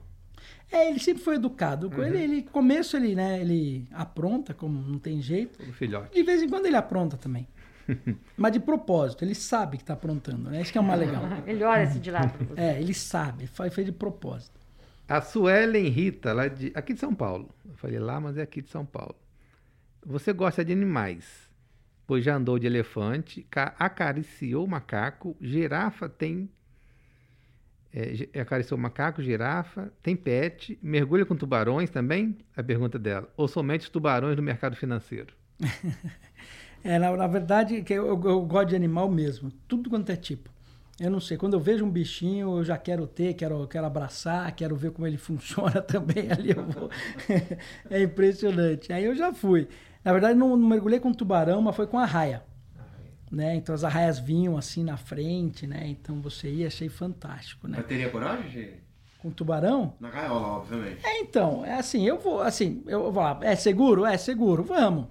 É, ele sempre foi educado. Uhum. Ele, ele, começo ele, né, ele apronta, como não tem jeito. Todo filhote. De vez em quando ele apronta também. <laughs> Mas de propósito, ele sabe que está aprontando, né? Isso que é o mais legal. <laughs> Melhor esse de lá pra você. É, ele sabe, faz fez de propósito. A Suelen Rita, lá de, aqui de São Paulo. Eu falei lá, mas é aqui de São Paulo. Você gosta de animais, pois já andou de elefante, ca- acariciou macaco, girafa tem. É, acariciou macaco, girafa, tem pet, mergulha com tubarões também? A pergunta dela. Ou somente os tubarões do mercado financeiro? <laughs> É, na, na verdade, que eu, eu- eu gosto de animal mesmo, tudo quanto é tipo. Eu não sei, quando eu vejo um bichinho, eu já quero ter, quero, quero abraçar, quero ver como ele <laughs> funciona também. <laughs> Ali eu vou. <laughs> é impressionante. Aí eu já fui. Na verdade, não, não mergulhei com tubarão, mas foi com arraia. Né? Então as arraias vinham assim na frente, né? Então você ia, achei fantástico, né? Mas teria coragem, de... Com tubarão? Na gaiola, obviamente. É, então, é assim, eu vou, assim, eu vou lá, é seguro? É seguro, vamos.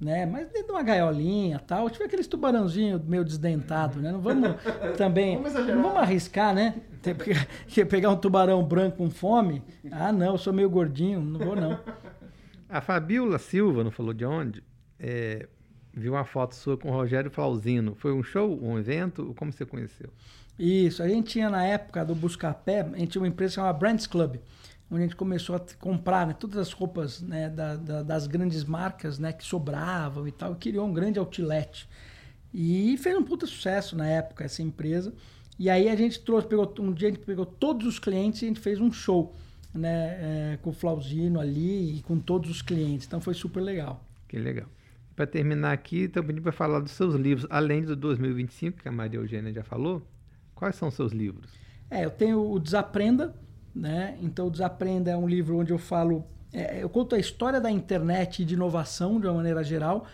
Né? Mas dentro de uma gaiolinha tal, tiver aqueles tubarãozinhos meio desdentado, né? Não vamos <laughs> também. Vamos não vamos arriscar, né? Ter- <laughs> que pegar um tubarão branco com fome. Ah, não, eu sou meio gordinho, não vou não. <laughs> A Fabiola Silva, não falou de onde, é, viu uma foto sua com o Rogério Flauzino. Foi um show, um evento? Como você conheceu? Isso, a gente tinha na época do Buscapé, a gente tinha uma empresa chamada Brands Club, onde a gente começou a comprar né, todas as roupas né, da- da- das grandes marcas né, que sobravam e tal, e criou um grande outlet. E fez um puta sucesso na época essa empresa. E aí a gente trouxe, pegou, um dia a gente pegou todos os clientes e a gente fez um show né, é, com o Flauzino ali e com todos os clientes. Então foi super legal. Que legal. Para terminar aqui, então pedi para falar dos seus livros, além do 2025, que a Maria Eugênia já falou. Quais são os seus livros? É, eu tenho o Desaprenda, né? Então, Desaprenda é um livro onde eu falo é, eu conto a história da internet e de inovação de uma maneira geral,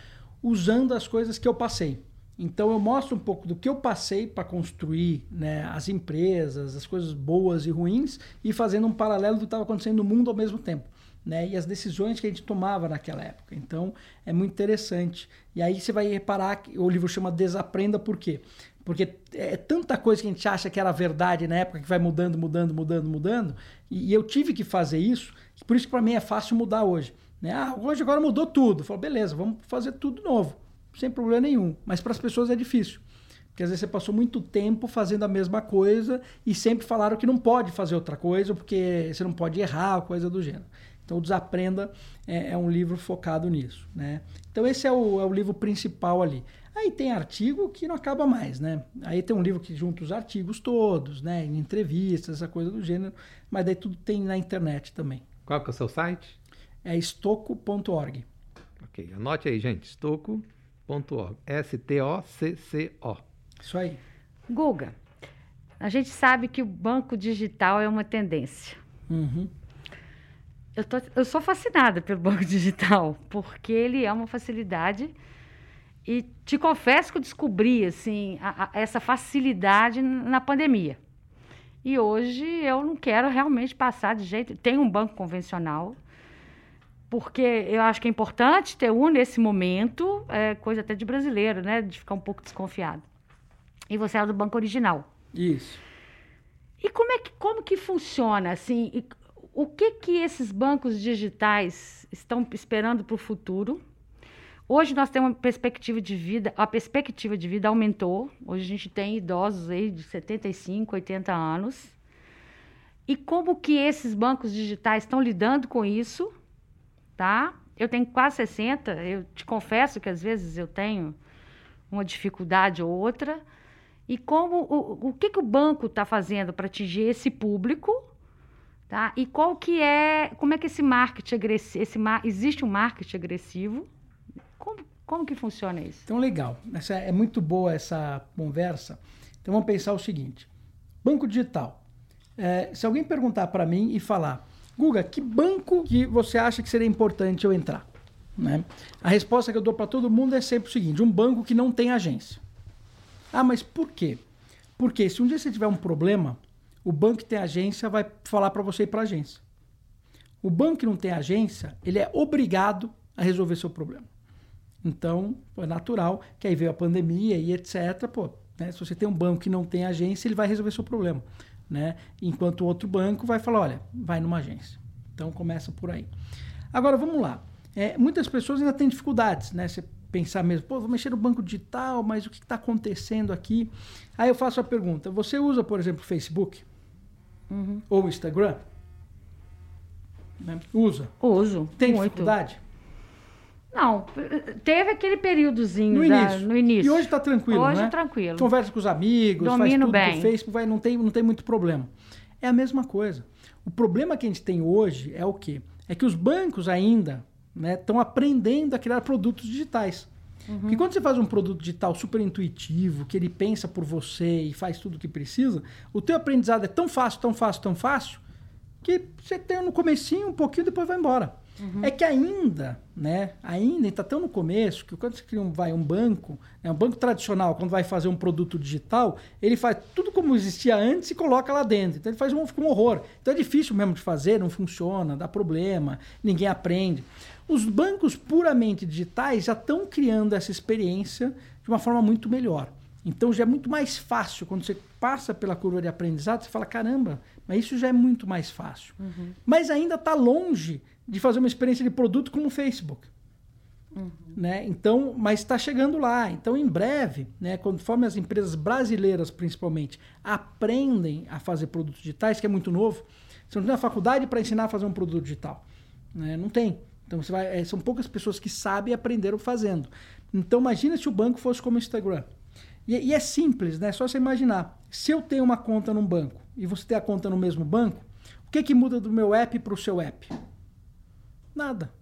usando as coisas que eu passei. Então eu mostro um pouco do que eu passei para construir né, as empresas, as coisas boas e ruins, e fazendo um paralelo do que estava acontecendo no mundo ao mesmo tempo. Né, e as decisões que a gente tomava naquela época. Então é muito interessante. E aí você vai reparar que o livro chama Desaprenda por quê? Porque é tanta coisa que a gente acha que era verdade na época que vai mudando, mudando, mudando, mudando. E, eu tive que fazer isso, por isso que para mim é fácil mudar hoje. Né? Ah, hoje agora mudou tudo. Falo, beleza, vamos fazer tudo novo sem problema nenhum. Mas para as pessoas é difícil. Porque às vezes você passou muito tempo fazendo a mesma coisa e sempre falaram que não pode fazer outra coisa porque você não pode errar, coisa do gênero. Então, o Desaprenda é, é um livro focado nisso. Né? Então, esse é o, é o livro principal ali. Aí tem artigo que não acaba mais, né? Aí tem um livro que junta os artigos todos, né? Em entrevistas, essa coisa do gênero, mas daí tudo tem na internet também. Qual que é o seu site? É estoco.org. Ok, anote aí, gente. Estoco S-T-O-C-C-O. S-T-O-C-C-O. Isso aí. Guga, a gente sabe que o banco digital é uma tendência. Uhum. Eu, tô, eu sou fascinada pelo banco <laughs> digital, porque ele é uma facilidade. E te confesso que eu descobri assim, a, a, essa facilidade na pandemia. E hoje eu não quero realmente passar de jeito. Tem um banco convencional, porque eu acho que é importante ter um nesse momento, é coisa até de brasileiro, né? De ficar um pouco desconfiado. E você é do banco original. Isso. E como é que como que funciona assim? E, o que que esses bancos digitais estão esperando para o futuro? Hoje nós temos uma perspectiva de vida, a perspectiva de vida aumentou. Hoje a gente tem idosos aí de 75, 80 anos. E como que esses bancos digitais estão lidando com isso? tá? Eu tenho quase 60, eu te confesso que às vezes eu tenho uma dificuldade ou outra. E como o, o que, que o banco está fazendo para atingir esse público, tá? E qual que é, como é que esse marketing agressivo, esse existe um marketing agressivo? Como, como que funciona isso? Então legal, essa é muito boa essa conversa. Então vamos pensar o seguinte: banco digital. É, se alguém perguntar para mim e falar Guga, que banco que você acha que seria importante eu entrar? Né? A resposta que eu dou para todo mundo é sempre o seguinte: um banco que não tem agência. Ah, mas por quê? Porque se um dia você tiver um problema, o banco que tem agência vai falar para você ir para agência. O banco que não tem agência, ele é obrigado a resolver seu problema. Então, é natural que aí veio a pandemia e etc. Pô, né? Se você tem um banco que não tem agência, ele vai resolver seu problema né? Enquanto o outro banco vai falar, olha, vai numa agência. Então começa por aí. Agora vamos lá. É, muitas pessoas ainda têm dificuldades, né? Você pensar mesmo, pô, vou mexer no banco digital, mas o que está acontecendo aqui? Aí eu faço a pergunta: você usa, por exemplo, Facebook? Uhum. Ou Instagram? Né? Usa? Uso. Tem muito. dificuldade? Não, teve aquele períodozinho no, da, início. no início. E hoje está tranquilo, Hoje né? é tranquilo. Conversa com os amigos, Domino faz tudo bem. no Facebook, vai, não, tem, não tem muito problema. É a mesma coisa. O problema que a gente tem hoje é o quê? É que os bancos ainda estão né, aprendendo a criar produtos digitais. Uhum. Porque quando você faz um produto digital super intuitivo, que ele pensa por você e faz tudo o que precisa, o teu aprendizado é tão fácil, tão fácil, tão fácil, que você tem no comecinho um pouquinho depois vai embora. Uhum. É que ainda, né? Ainda está tão no começo que quando você cria um, vai, um banco, né, um banco tradicional, quando vai fazer um produto digital, ele faz tudo como existia antes e coloca lá dentro. Então ele faz um, um horror. Então é difícil mesmo de fazer, não funciona, dá problema, ninguém aprende. Os bancos puramente digitais já estão criando essa experiência de uma forma muito melhor. Então já é muito mais fácil quando você passa pela curva de aprendizado, você fala, caramba, mas isso já é muito mais fácil. Uhum. Mas ainda está longe de fazer uma experiência de produto como o Facebook. Uhum. Né? Então, mas está chegando lá. Então, em breve, né, conforme as empresas brasileiras, principalmente, aprendem a fazer produtos digitais, que é muito novo, você não tem uma faculdade para ensinar a fazer um produto digital. Né? Não tem. Então, você vai, é, são poucas pessoas que sabem e aprenderam fazendo. Então, imagina se o banco fosse como o Instagram. E, e é simples, né? É só você imaginar. Se eu tenho uma conta num banco e você tem a conta no mesmo banco, o que, que muda do meu app para o seu app? Nada.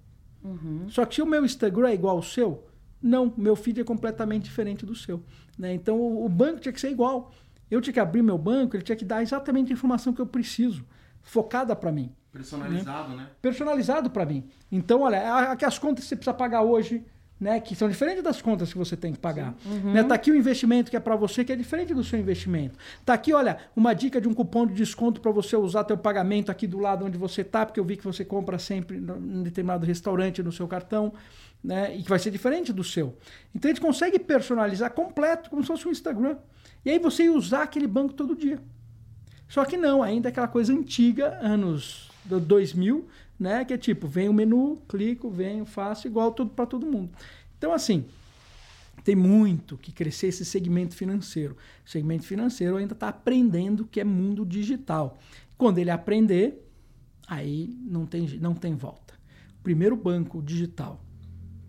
Uhum. Só que se o meu Instagram é igual ao seu, não, meu feed é completamente diferente do seu. Né? Então o, o banco tinha que ser igual. Eu tinha que abrir meu banco, ele tinha que dar exatamente a informação que eu preciso. focada para mim. Personalizado, né? Personalizado para mim. Então, olha, aqui as contas que você precisa pagar hoje, né, que são diferentes das contas que você tem que pagar. Uhum. Né, tá aqui o investimento que é para você, que é diferente do seu investimento. Tá aqui, olha, uma dica de um cupom de desconto para você usar teu pagamento aqui do lado onde você tá, porque eu vi que você compra sempre em determinado restaurante no seu cartão, né, e que vai ser diferente do seu. Então a gente consegue personalizar completo, como se fosse um Instagram. E aí você ia usar aquele banco todo dia. Só que não, ainda é aquela coisa antiga, anos 2000, né? Que é tipo, vem o menu, clico, venho, faço, igual tudo para todo mundo. Então, assim, tem muito que crescer esse segmento financeiro. O segmento financeiro ainda está aprendendo que é mundo digital. Quando ele aprender, aí não tem, não tem volta. O primeiro banco digital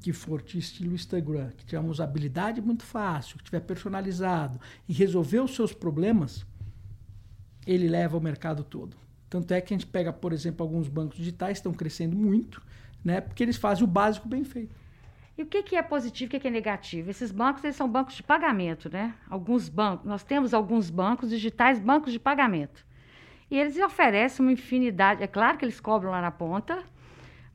que for de estilo Instagram, que tiver uma usabilidade muito fácil, que tiver personalizado e resolver os seus problemas, ele leva o mercado todo. Tanto é que a gente pega, por exemplo, alguns bancos digitais estão crescendo muito, né? Porque eles fazem o básico bem feito. E o que, que é positivo o que, que é negativo? Esses bancos eles são bancos de pagamento, né? Alguns bancos, nós temos alguns bancos digitais, bancos de pagamento. E eles oferecem uma infinidade, é claro que eles cobram lá na ponta,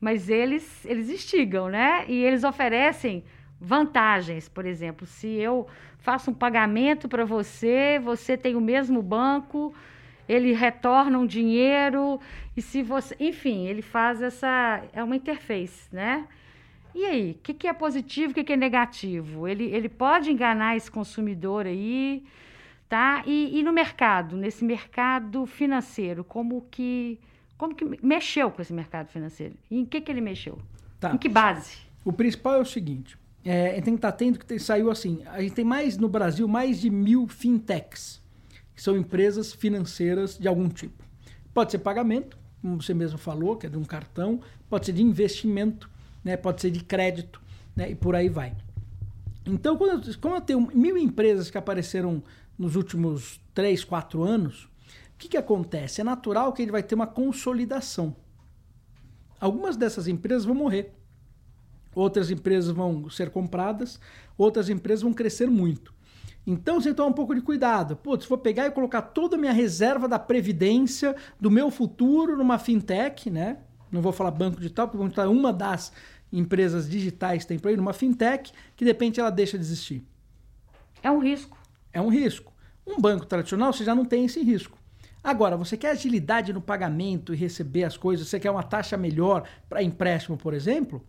mas eles, eles instigam, né? E eles oferecem vantagens, por exemplo, se eu faço um pagamento para você, você tem o mesmo banco, ele retorna um dinheiro e se você, enfim, ele faz essa é uma interface, né? E aí, o que, que, é positivo, o que, que, é negativo? Ele, ele pode enganar esse consumidor aí, tá? E, e, no mercado, nesse mercado financeiro, como que como que mexeu com esse mercado financeiro? E em que que ele mexeu? Tá. Em que base? O principal é o seguinte, é, tem que estar atento que tem, saiu assim, a gente tem mais no Brasil mais de mil fintechs que são empresas financeiras de algum tipo. Pode ser pagamento, como você mesmo falou, que é de um cartão, pode ser de investimento, né? pode ser de crédito, né? e por aí vai. Então, quando eu, como eu tenho mil empresas que apareceram nos últimos 3, 4 anos, o que, que acontece? É natural que ele vai ter uma consolidação. Algumas dessas empresas vão morrer, outras empresas vão ser compradas, outras empresas vão crescer muito. Então você toma um pouco de cuidado. Putz, vou pegar e colocar toda a minha reserva da previdência, do meu futuro numa fintech, né? Não vou falar banco digital, porque banco digital é uma das empresas digitais que tem por aí, numa fintech, que de repente ela deixa de existir. É um risco. É um risco. Um banco tradicional você já não tem esse risco. Agora, você quer agilidade no pagamento e receber as coisas, você quer uma taxa melhor para empréstimo, por exemplo,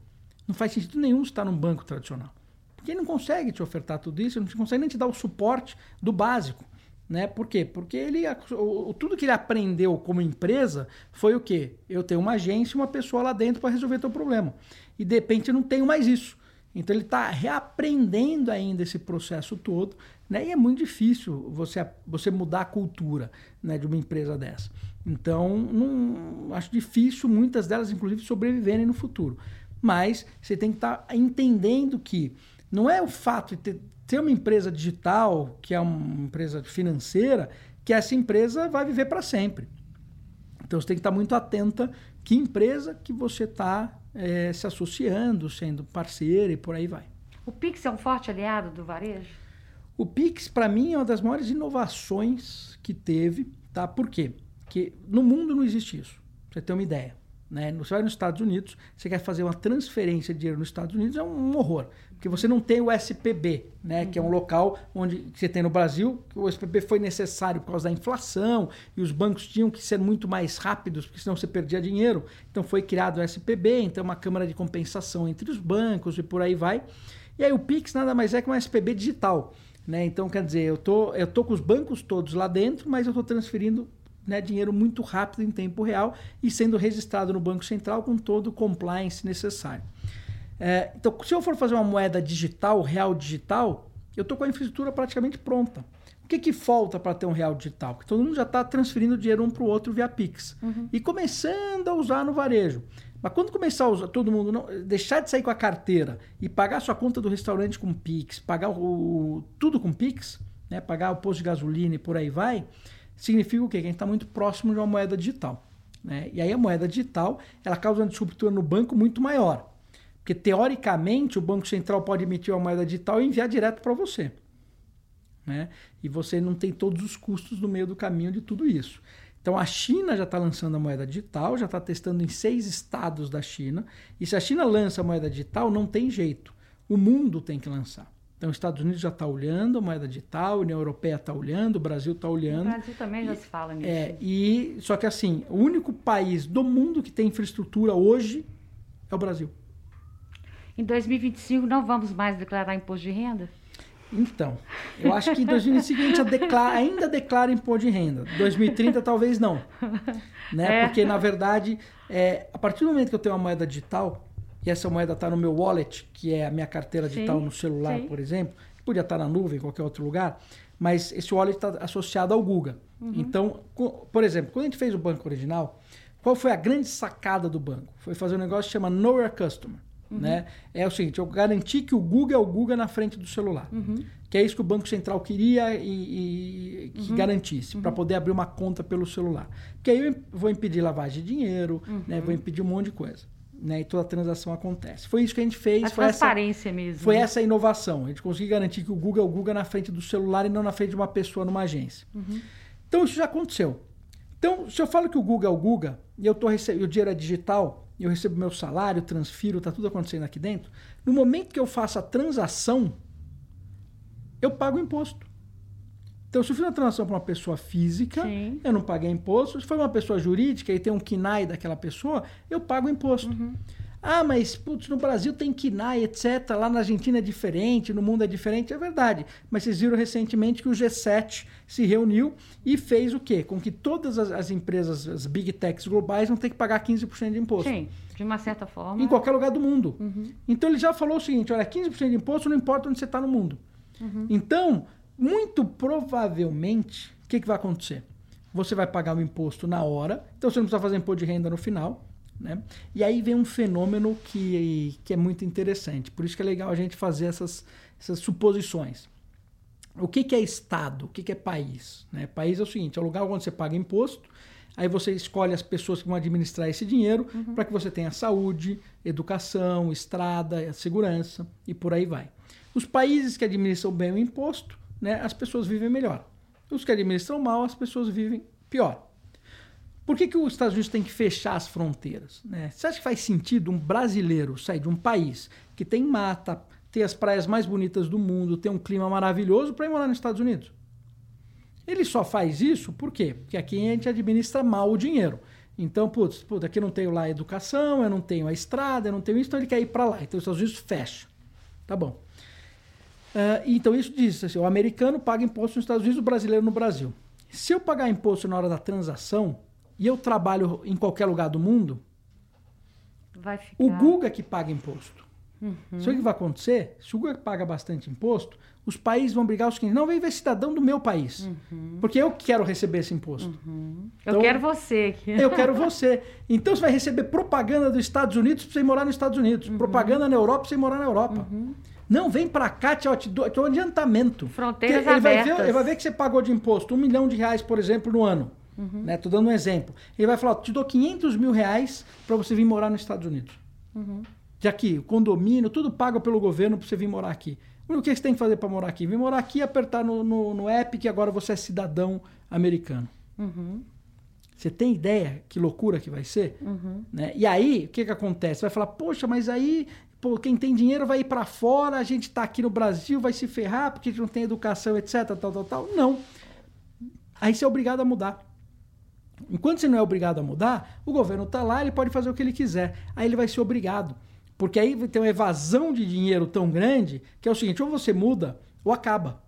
não faz sentido nenhum estar num banco tradicional. Porque ele não consegue te ofertar tudo isso, ele não consegue nem te dar o suporte do básico. Né? Por quê? Porque ele, o, tudo que ele aprendeu como empresa foi o quê? Eu tenho uma agência e uma pessoa lá dentro para resolver teu problema. E de repente eu não tenho mais isso. Então ele está reaprendendo ainda esse processo todo, né? E é muito difícil você, você mudar a cultura né, de uma empresa dessa. Então, não, acho difícil muitas delas, inclusive, sobreviverem no futuro. Mas você tem que estar tá entendendo que não é o fato de ter, ter uma empresa digital, que é uma empresa financeira, que essa empresa vai viver para sempre. Então você tem que estar muito atenta que empresa que você está é, se associando, sendo parceira e por aí vai. O Pix é um forte aliado do varejo? O Pix, para mim, é uma das maiores inovações que teve. Tá? Por quê? Porque no mundo não existe isso. Pra você ter uma ideia. Né? Você vai nos Estados Unidos, você quer fazer uma transferência de dinheiro nos Estados Unidos, é um horror. Porque você não tem o SPB, né? Uhum. que é um uhum. local onde você tem no Brasil, o SPB foi necessário por causa da inflação e os bancos tinham que ser muito mais rápidos, porque senão você perdia dinheiro. Então foi criado o SPB, então uma câmara de compensação entre os bancos e por aí vai. E aí o Pix nada mais é que uma SPB digital. Né? Então, quer dizer, eu tô, eu tô com os bancos todos lá dentro, mas eu estou transferindo né, dinheiro muito rápido em tempo real e sendo registrado no Banco Central com todo o compliance necessário. É, então, se eu for fazer uma moeda digital, real digital, eu estou com a infraestrutura praticamente pronta. O que, que falta para ter um real digital? Porque todo mundo já está transferindo dinheiro um para o outro via Pix. Uhum. E começando a usar no varejo. Mas quando começar a usar, todo mundo não, deixar de sair com a carteira e pagar sua conta do restaurante com Pix, pagar o, tudo com Pix, né, pagar o posto de gasolina e por aí vai, significa o quê? Que a gente está muito próximo de uma moeda digital. Né? E aí a moeda digital ela causa uma disruptura no banco muito maior. Porque teoricamente o Banco Central pode emitir uma moeda digital e enviar direto para você. Né? E você não tem todos os custos no meio do caminho de tudo isso. Então a China já está lançando a moeda digital, já está testando em seis estados da China. E se a China lança a moeda digital, não tem jeito. O mundo tem que lançar. Então os Estados Unidos já está olhando a moeda digital, a União Europeia está olhando, o Brasil está olhando. No Brasil também já se fala nisso. É, e só que assim, o único país do mundo que tem infraestrutura hoje é o Brasil. Em 2025 não vamos mais declarar imposto de renda? Então, eu acho que em 2025 a gente declara, ainda declara imposto de renda. 2030 talvez não. Né? É. Porque, na verdade, é, a partir do momento que eu tenho uma moeda digital, e essa moeda está no meu wallet, que é a minha carteira sim, digital no celular, sim. por exemplo, podia estar tá na nuvem, em qualquer outro lugar, mas esse wallet está associado ao Google. Uhum. Então, por exemplo, quando a gente fez o banco original, qual foi a grande sacada do banco? Foi fazer um negócio que chama Your Customer. Uhum. Né? É o seguinte, eu garanti que o Google é o Google na frente do celular. Uhum. Que é isso que o Banco Central queria e, e que uhum. garantisse, para uhum. poder abrir uma conta pelo celular. Porque aí eu vou impedir lavagem de dinheiro, né? Uhum. vou impedir um monte de coisa. Né? E toda a transação acontece. Foi isso que a gente fez. A foi transparência essa, mesmo. Foi né? essa inovação. A gente conseguiu garantir que o Google é o Google na frente do celular e não na frente de uma pessoa numa agência. Uhum. Então isso já aconteceu. Então, se eu falo que o Google é o Google e eu tô recebendo, o dinheiro é digital, eu recebo meu salário, transfiro, está tudo acontecendo aqui dentro. No momento que eu faço a transação, eu pago imposto. Então, se eu fiz uma transação para uma pessoa física, Sim. eu não paguei imposto. Se for uma pessoa jurídica e tem um KINAI daquela pessoa, eu pago imposto. Uhum. Ah, mas putz, no Brasil tem KINAI, etc. Lá na Argentina é diferente, no mundo é diferente. É verdade. Mas vocês viram recentemente que o G7 se reuniu e fez o quê? Com que todas as, as empresas, as big techs globais, vão ter que pagar 15% de imposto. Sim, de uma certa forma. Em qualquer lugar do mundo. Uhum. Então ele já falou o seguinte: olha, 15% de imposto não importa onde você está no mundo. Uhum. Então, muito provavelmente, o que, que vai acontecer? Você vai pagar o imposto na hora, então você não precisa fazer imposto de renda no final. Né? E aí vem um fenômeno que, que é muito interessante. Por isso que é legal a gente fazer essas, essas suposições. O que, que é Estado? O que, que é país? Né? País é o seguinte: é o lugar onde você paga imposto, aí você escolhe as pessoas que vão administrar esse dinheiro uhum. para que você tenha saúde, educação, estrada, segurança e por aí vai. Os países que administram bem o imposto, né, as pessoas vivem melhor. Os que administram mal, as pessoas vivem pior. Por que, que os Estados Unidos tem que fechar as fronteiras? Né? Você acha que faz sentido um brasileiro sair de um país que tem mata, tem as praias mais bonitas do mundo, tem um clima maravilhoso para ir morar nos Estados Unidos? Ele só faz isso por quê? Porque aqui a gente administra mal o dinheiro. Então, putz, putz, aqui eu não tenho lá a educação, eu não tenho a estrada, eu não tenho isso, então ele quer ir para lá. Então os Estados Unidos fecha. Tá bom. Uh, então isso diz assim, o americano paga imposto nos Estados Unidos, o brasileiro no Brasil. Se eu pagar imposto na hora da transação, e eu trabalho em qualquer lugar do mundo, ficar... o Google é que paga imposto. Uhum. Sabe o que vai acontecer? Se o Google paga bastante imposto, os países vão brigar os seguinte: não, vem ver cidadão do meu país. Uhum. Porque eu quero receber esse imposto. Uhum. Então, eu quero você. Eu quero você. Então você vai receber propaganda dos Estados Unidos para você morar nos Estados Unidos. Uhum. Propaganda na Europa para você morar na Europa. Não, vem para cá, te, te dou, te dou um adiantamento. Fronteiras ele abertas. Vai ver, ele vai ver que você pagou de imposto um milhão de reais, por exemplo, no ano. Uhum. Né? Tô dando um exemplo. Ele vai falar, te dou 500 mil reais para você vir morar nos Estados Unidos. Uhum. De aqui, o condomínio, tudo pago pelo governo para você vir morar aqui. O que você tem que fazer para morar aqui? Vir morar aqui e apertar no, no, no, app que agora você é cidadão americano. Uhum. Você tem ideia que loucura que vai ser? Uhum. Né? E aí, o que, que acontece? Vai falar, poxa, mas aí pô, quem tem dinheiro vai ir para fora, a gente está aqui no Brasil, vai se ferrar porque a gente não tem educação, etc, tal, tal, tal. Não. Aí você é obrigado a mudar. Enquanto você não é obrigado a mudar, o governo está lá, ele pode fazer o que ele quiser. Aí ele vai ser obrigado. Porque aí vai ter uma evasão de dinheiro tão grande que é o seguinte: ou você muda ou acaba.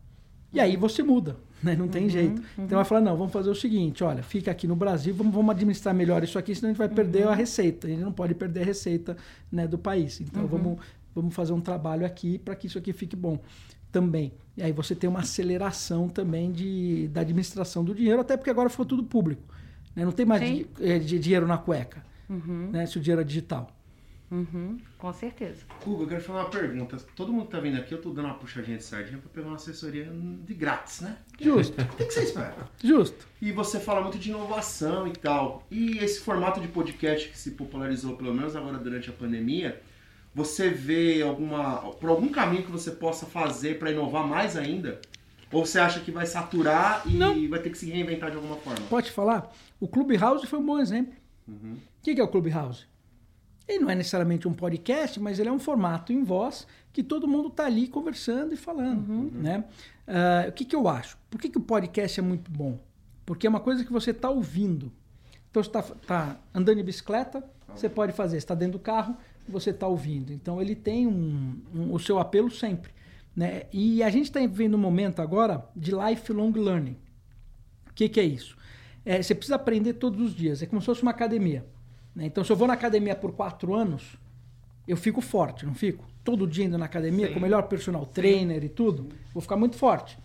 E aí você muda, <laughs> né? não tem uhum, jeito. Uhum. Então vai falar: não, vamos fazer o seguinte: olha, fica aqui no Brasil, vamos, vamos administrar melhor isso aqui, senão a gente vai uhum. perder a receita. A gente não pode perder a receita né, do país. Então uhum. vamos, vamos fazer um trabalho aqui para que isso aqui fique bom também. E aí você tem uma aceleração também de, da administração do dinheiro, até porque agora ficou tudo público. Né? Não tem mais de, de, dinheiro na cueca, uhum. né? se o dinheiro é digital. Uhum, com certeza. Hugo, eu quero fazer uma pergunta. Todo mundo que tá vindo aqui, eu tô dando uma puxadinha de sardinha pra pegar uma assessoria de grátis, né? Justo. Tem que ser espera. Justo. E você fala muito de inovação e tal. E esse formato de podcast que se popularizou, pelo menos agora durante a pandemia, você vê alguma. por algum caminho que você possa fazer para inovar mais ainda? Ou você acha que vai saturar e Não. vai ter que se reinventar de alguma forma? Pode falar? O Clubhouse foi um bom exemplo. Uhum. O que que é o Clubhouse? Ele não é necessariamente um podcast, mas ele é um formato em voz que todo mundo está ali conversando e falando. Né? Ah, o que, que eu acho? Por que, que o podcast é muito bom? Porque é uma coisa que você está ouvindo. Então, você está andando de bicicleta, você pode fazer. Está dentro do carro, você está ouvindo. Então, ele tem um- um- o seu apelo sempre. Né? E a gente está vivendo um momento agora de lifelong learning. O que, que é isso? É, você precisa aprender todos os dias. É como se fosse uma academia. Né? Então, se eu vou na academia por quatro anos, eu fico forte, não fico? Todo dia indo na academia Sim. com o melhor personal trainer e tudo, vou ficar muito forte.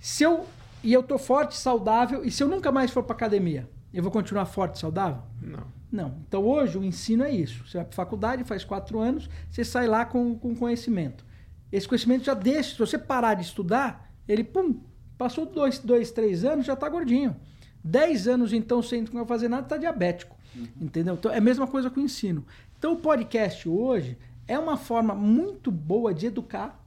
Se eu e eu tô forte, saudável, e se eu nunca mais for para academia, eu vou continuar forte, e saudável? Não. Não. Então hoje o ensino é isso. Você vai para faculdade, faz quatro anos, você sai lá com, com conhecimento. Esse conhecimento já deixa, se você parar de estudar, ele, pum, passou dois, dois três anos, já está gordinho. Dez anos, então, sem fazer nada, está diabético. Entendeu? Então é a mesma coisa com o ensino. Então o podcast hoje é uma forma muito boa de educar,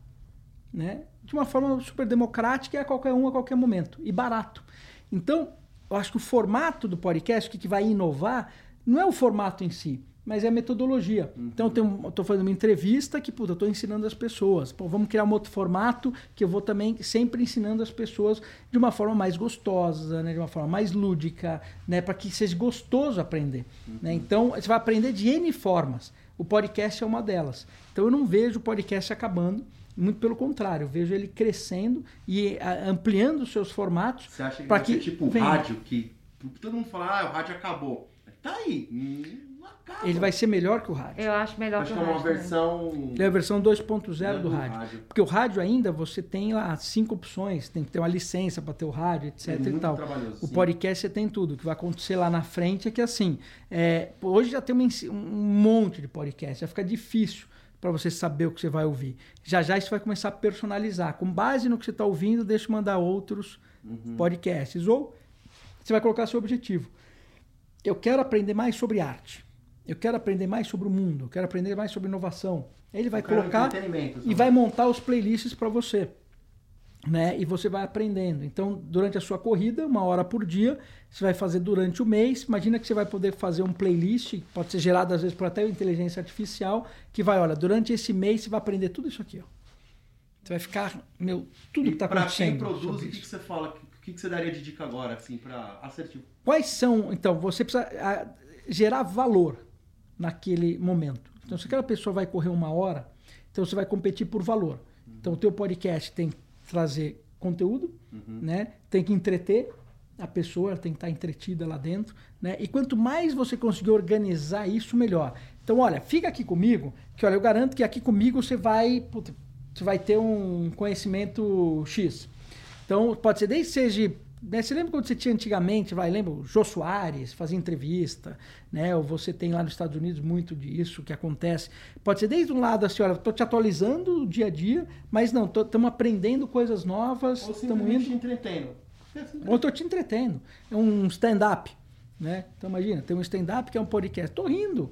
né? De uma forma super democrática e a qualquer um, a qualquer momento. E barato. Então, eu acho que o formato do podcast, o que, que vai inovar, não é o formato em si, mas é a metodologia. Então, eu estou fazendo uma entrevista que, puta, eu estou ensinando as pessoas. Pô, vamos criar um outro formato que eu vou também sempre ensinando as pessoas de uma forma mais gostosa, né? de uma forma mais lúdica, né? para que seja gostoso aprender. Né? Então, você vai aprender de N formas. O podcast é uma delas. Então, eu não vejo o podcast acabando. Muito pelo contrário, eu vejo ele crescendo e ampliando os seus formatos. Você acha que ser tipo o rádio, que todo mundo fala, ah, o rádio acabou. Tá aí, hum, acaba. Ele vai ser melhor que o rádio. Eu acho melhor Acho que que o é uma rádio também. versão... Ele é a versão 2.0 É do do rádio. rádio. Porque o rádio ainda você tem lá cinco opções, tem que ter uma licença para ter o rádio, etc É e tal. trabalhoso, O podcast você tem tudo. O que vai acontecer lá na frente é que assim, é, hoje já tem uma um monte de podcast, já fica difícil para você saber o que você vai ouvir. Já já isso vai começar a personalizar. Com base no que você está ouvindo, deixa eu mandar outros Uhum. podcasts. Ou você vai colocar seu objetivo. Eu quero aprender mais sobre arte. Eu quero aprender mais sobre o mundo. Eu quero aprender mais sobre inovação. Aí ele vai colocar e sabe? vai montar os playlists para você. Né? E você vai aprendendo. Então, durante a sua corrida, uma hora por dia, você vai fazer durante o mês. Imagina que você vai poder fazer um playlist, que pode ser gerado às vezes por até inteligência artificial, que vai, olha, durante esse mês você vai aprender tudo isso aqui. Ó. Você vai ficar, meu, tudo E que está acontecendo. quem produz, o que, que você fala? O que, que você daria de dica agora, assim, pra assertivo? Quais são, então, você precisa ah, gerar valor naquele momento. Então, se aquela pessoa vai correr uma hora, então você vai competir por valor. Então, o teu podcast tem que trazer conteúdo, né? Tem que entreter a pessoa, tem que estar entretida lá dentro, né? E quanto mais você conseguir organizar isso, melhor. Então, olha, fica aqui comigo, que olha, eu garanto que aqui comigo você vai, puta, você vai ter um conhecimento X. Então, pode ser desde que seja. Né, você lembra quando você tinha antigamente, vai, lembra? O Jô Soares fazia entrevista, né? Ou você tem lá nos Estados Unidos muito disso que acontece. Pode ser desde um lado assim, olha, estou te atualizando o dia a dia, mas não, estamos aprendendo coisas novas, Ou estamos indo. entretendo. Ou estou te entretendo. É um stand-up, né? Então imagina, tem um stand-up que é um podcast. Tô rindo.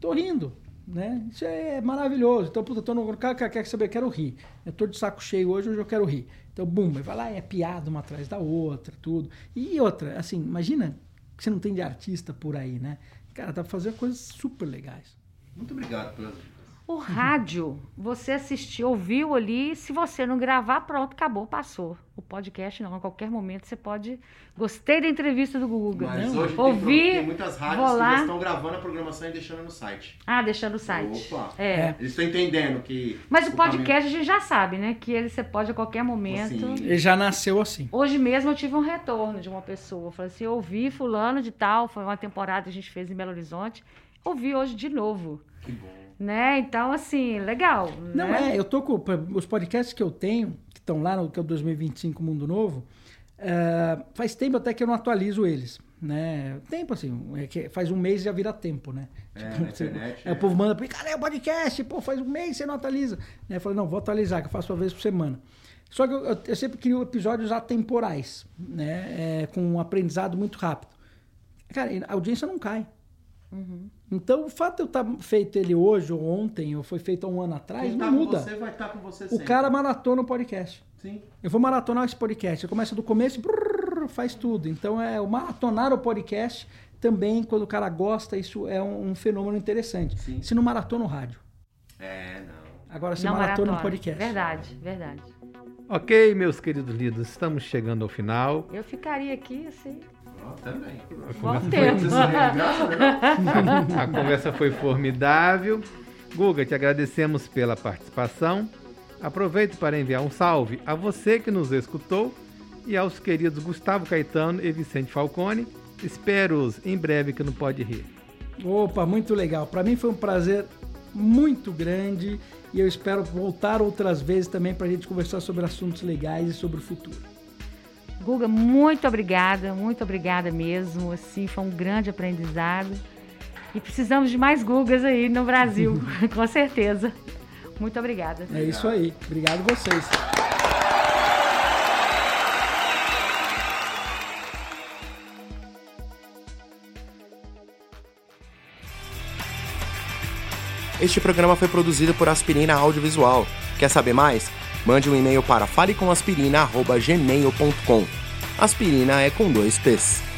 Tô rindo. Né? Isso é maravilhoso. Então, puta, tô no cara quer saber, quero rir. Eu tô de saco cheio hoje, hoje eu quero rir. Então, bum, vai lá, é piada uma atrás da outra, tudo. E outra, assim, imagina que você não tem de artista por aí, né? Cara, dá pra fazer coisas super legais. Muito obrigado dicas. O rádio, você assistiu, ouviu ali, se você não gravar, pronto, acabou, passou. O podcast não, a qualquer momento você pode. Gostei da entrevista do Guga. Mas hoje tem, ouvi, tem muitas rádios vou que lá. já estão gravando a programação e deixando no site. Ah, deixando o site. Opa. É. É. Eles estão entendendo que... Mas o caminho- podcast a gente já sabe, né? Que ele você pode a qualquer momento. Sim. Ele já nasceu assim. Hoje mesmo eu tive um retorno de uma pessoa. Falei assim, eu ouvi fulano de tal, foi uma temporada que a gente fez em Belo Horizonte. Ouvi hoje de novo. Que bom. Né? Então, assim, legal. Não né? é, eu tô com os podcasts que eu tenho, que estão lá no que é o 2025 Mundo Novo, é, faz tempo até que eu não atualizo eles, né? Tempo assim, é que faz um mês já vira tempo, né? É, na <laughs> internet, é, é. O povo manda pra mim, cara, é o podcast, pô, faz um mês você não atualiza. Né? Eu falei, não, vou atualizar, que eu faço uma vez por semana. Só que eu, eu- eu sempre crio episódios atemporais, né? É, com um aprendizado muito rápido. Cara, a audiência não cai. Então, o fato de eu estar feito ele hoje ou ontem, ou foi feito há um ano atrás, Quem não tá com muda. você vai estar com você O sempre. cara maratona o podcast. Sim. Eu vou maratonar esse podcast. Eu começo do começo e brrr, faz tudo. Então, é o maratonar o podcast também, quando o cara gosta, isso é um, um fenômeno interessante. Sim. Se não maratona o rádio. É, não. Agora se Não maratona o maratona. podcast. Verdade, verdade. Ok, meus queridos líderes, estamos chegando ao final. Eu ficaria aqui assim. Também. Se regraça, né? <laughs> A conversa foi formidável. Guga, te agradecemos pela participação. Aproveito para enviar um salve a você que nos escutou e aos queridos Gustavo Caetano e Vicente Falcone. Espero-os em breve que não pode rir. Opa, muito legal. Para mim foi um prazer muito grande e eu espero voltar outras vezes também para a gente conversar sobre assuntos legais e sobre o futuro. Guga, muito obrigada, muito obrigada mesmo. Assim, foi um grande aprendizado. E precisamos de mais Gugas aí no Brasil, <laughs> com certeza. Muito obrigada. É isso aí. Obrigado vocês. Este programa foi produzido por Aspirina Audiovisual. Quer saber mais? Mande um e-mail para falecomaspirina.gmail.com. Aspirina é com dois P's.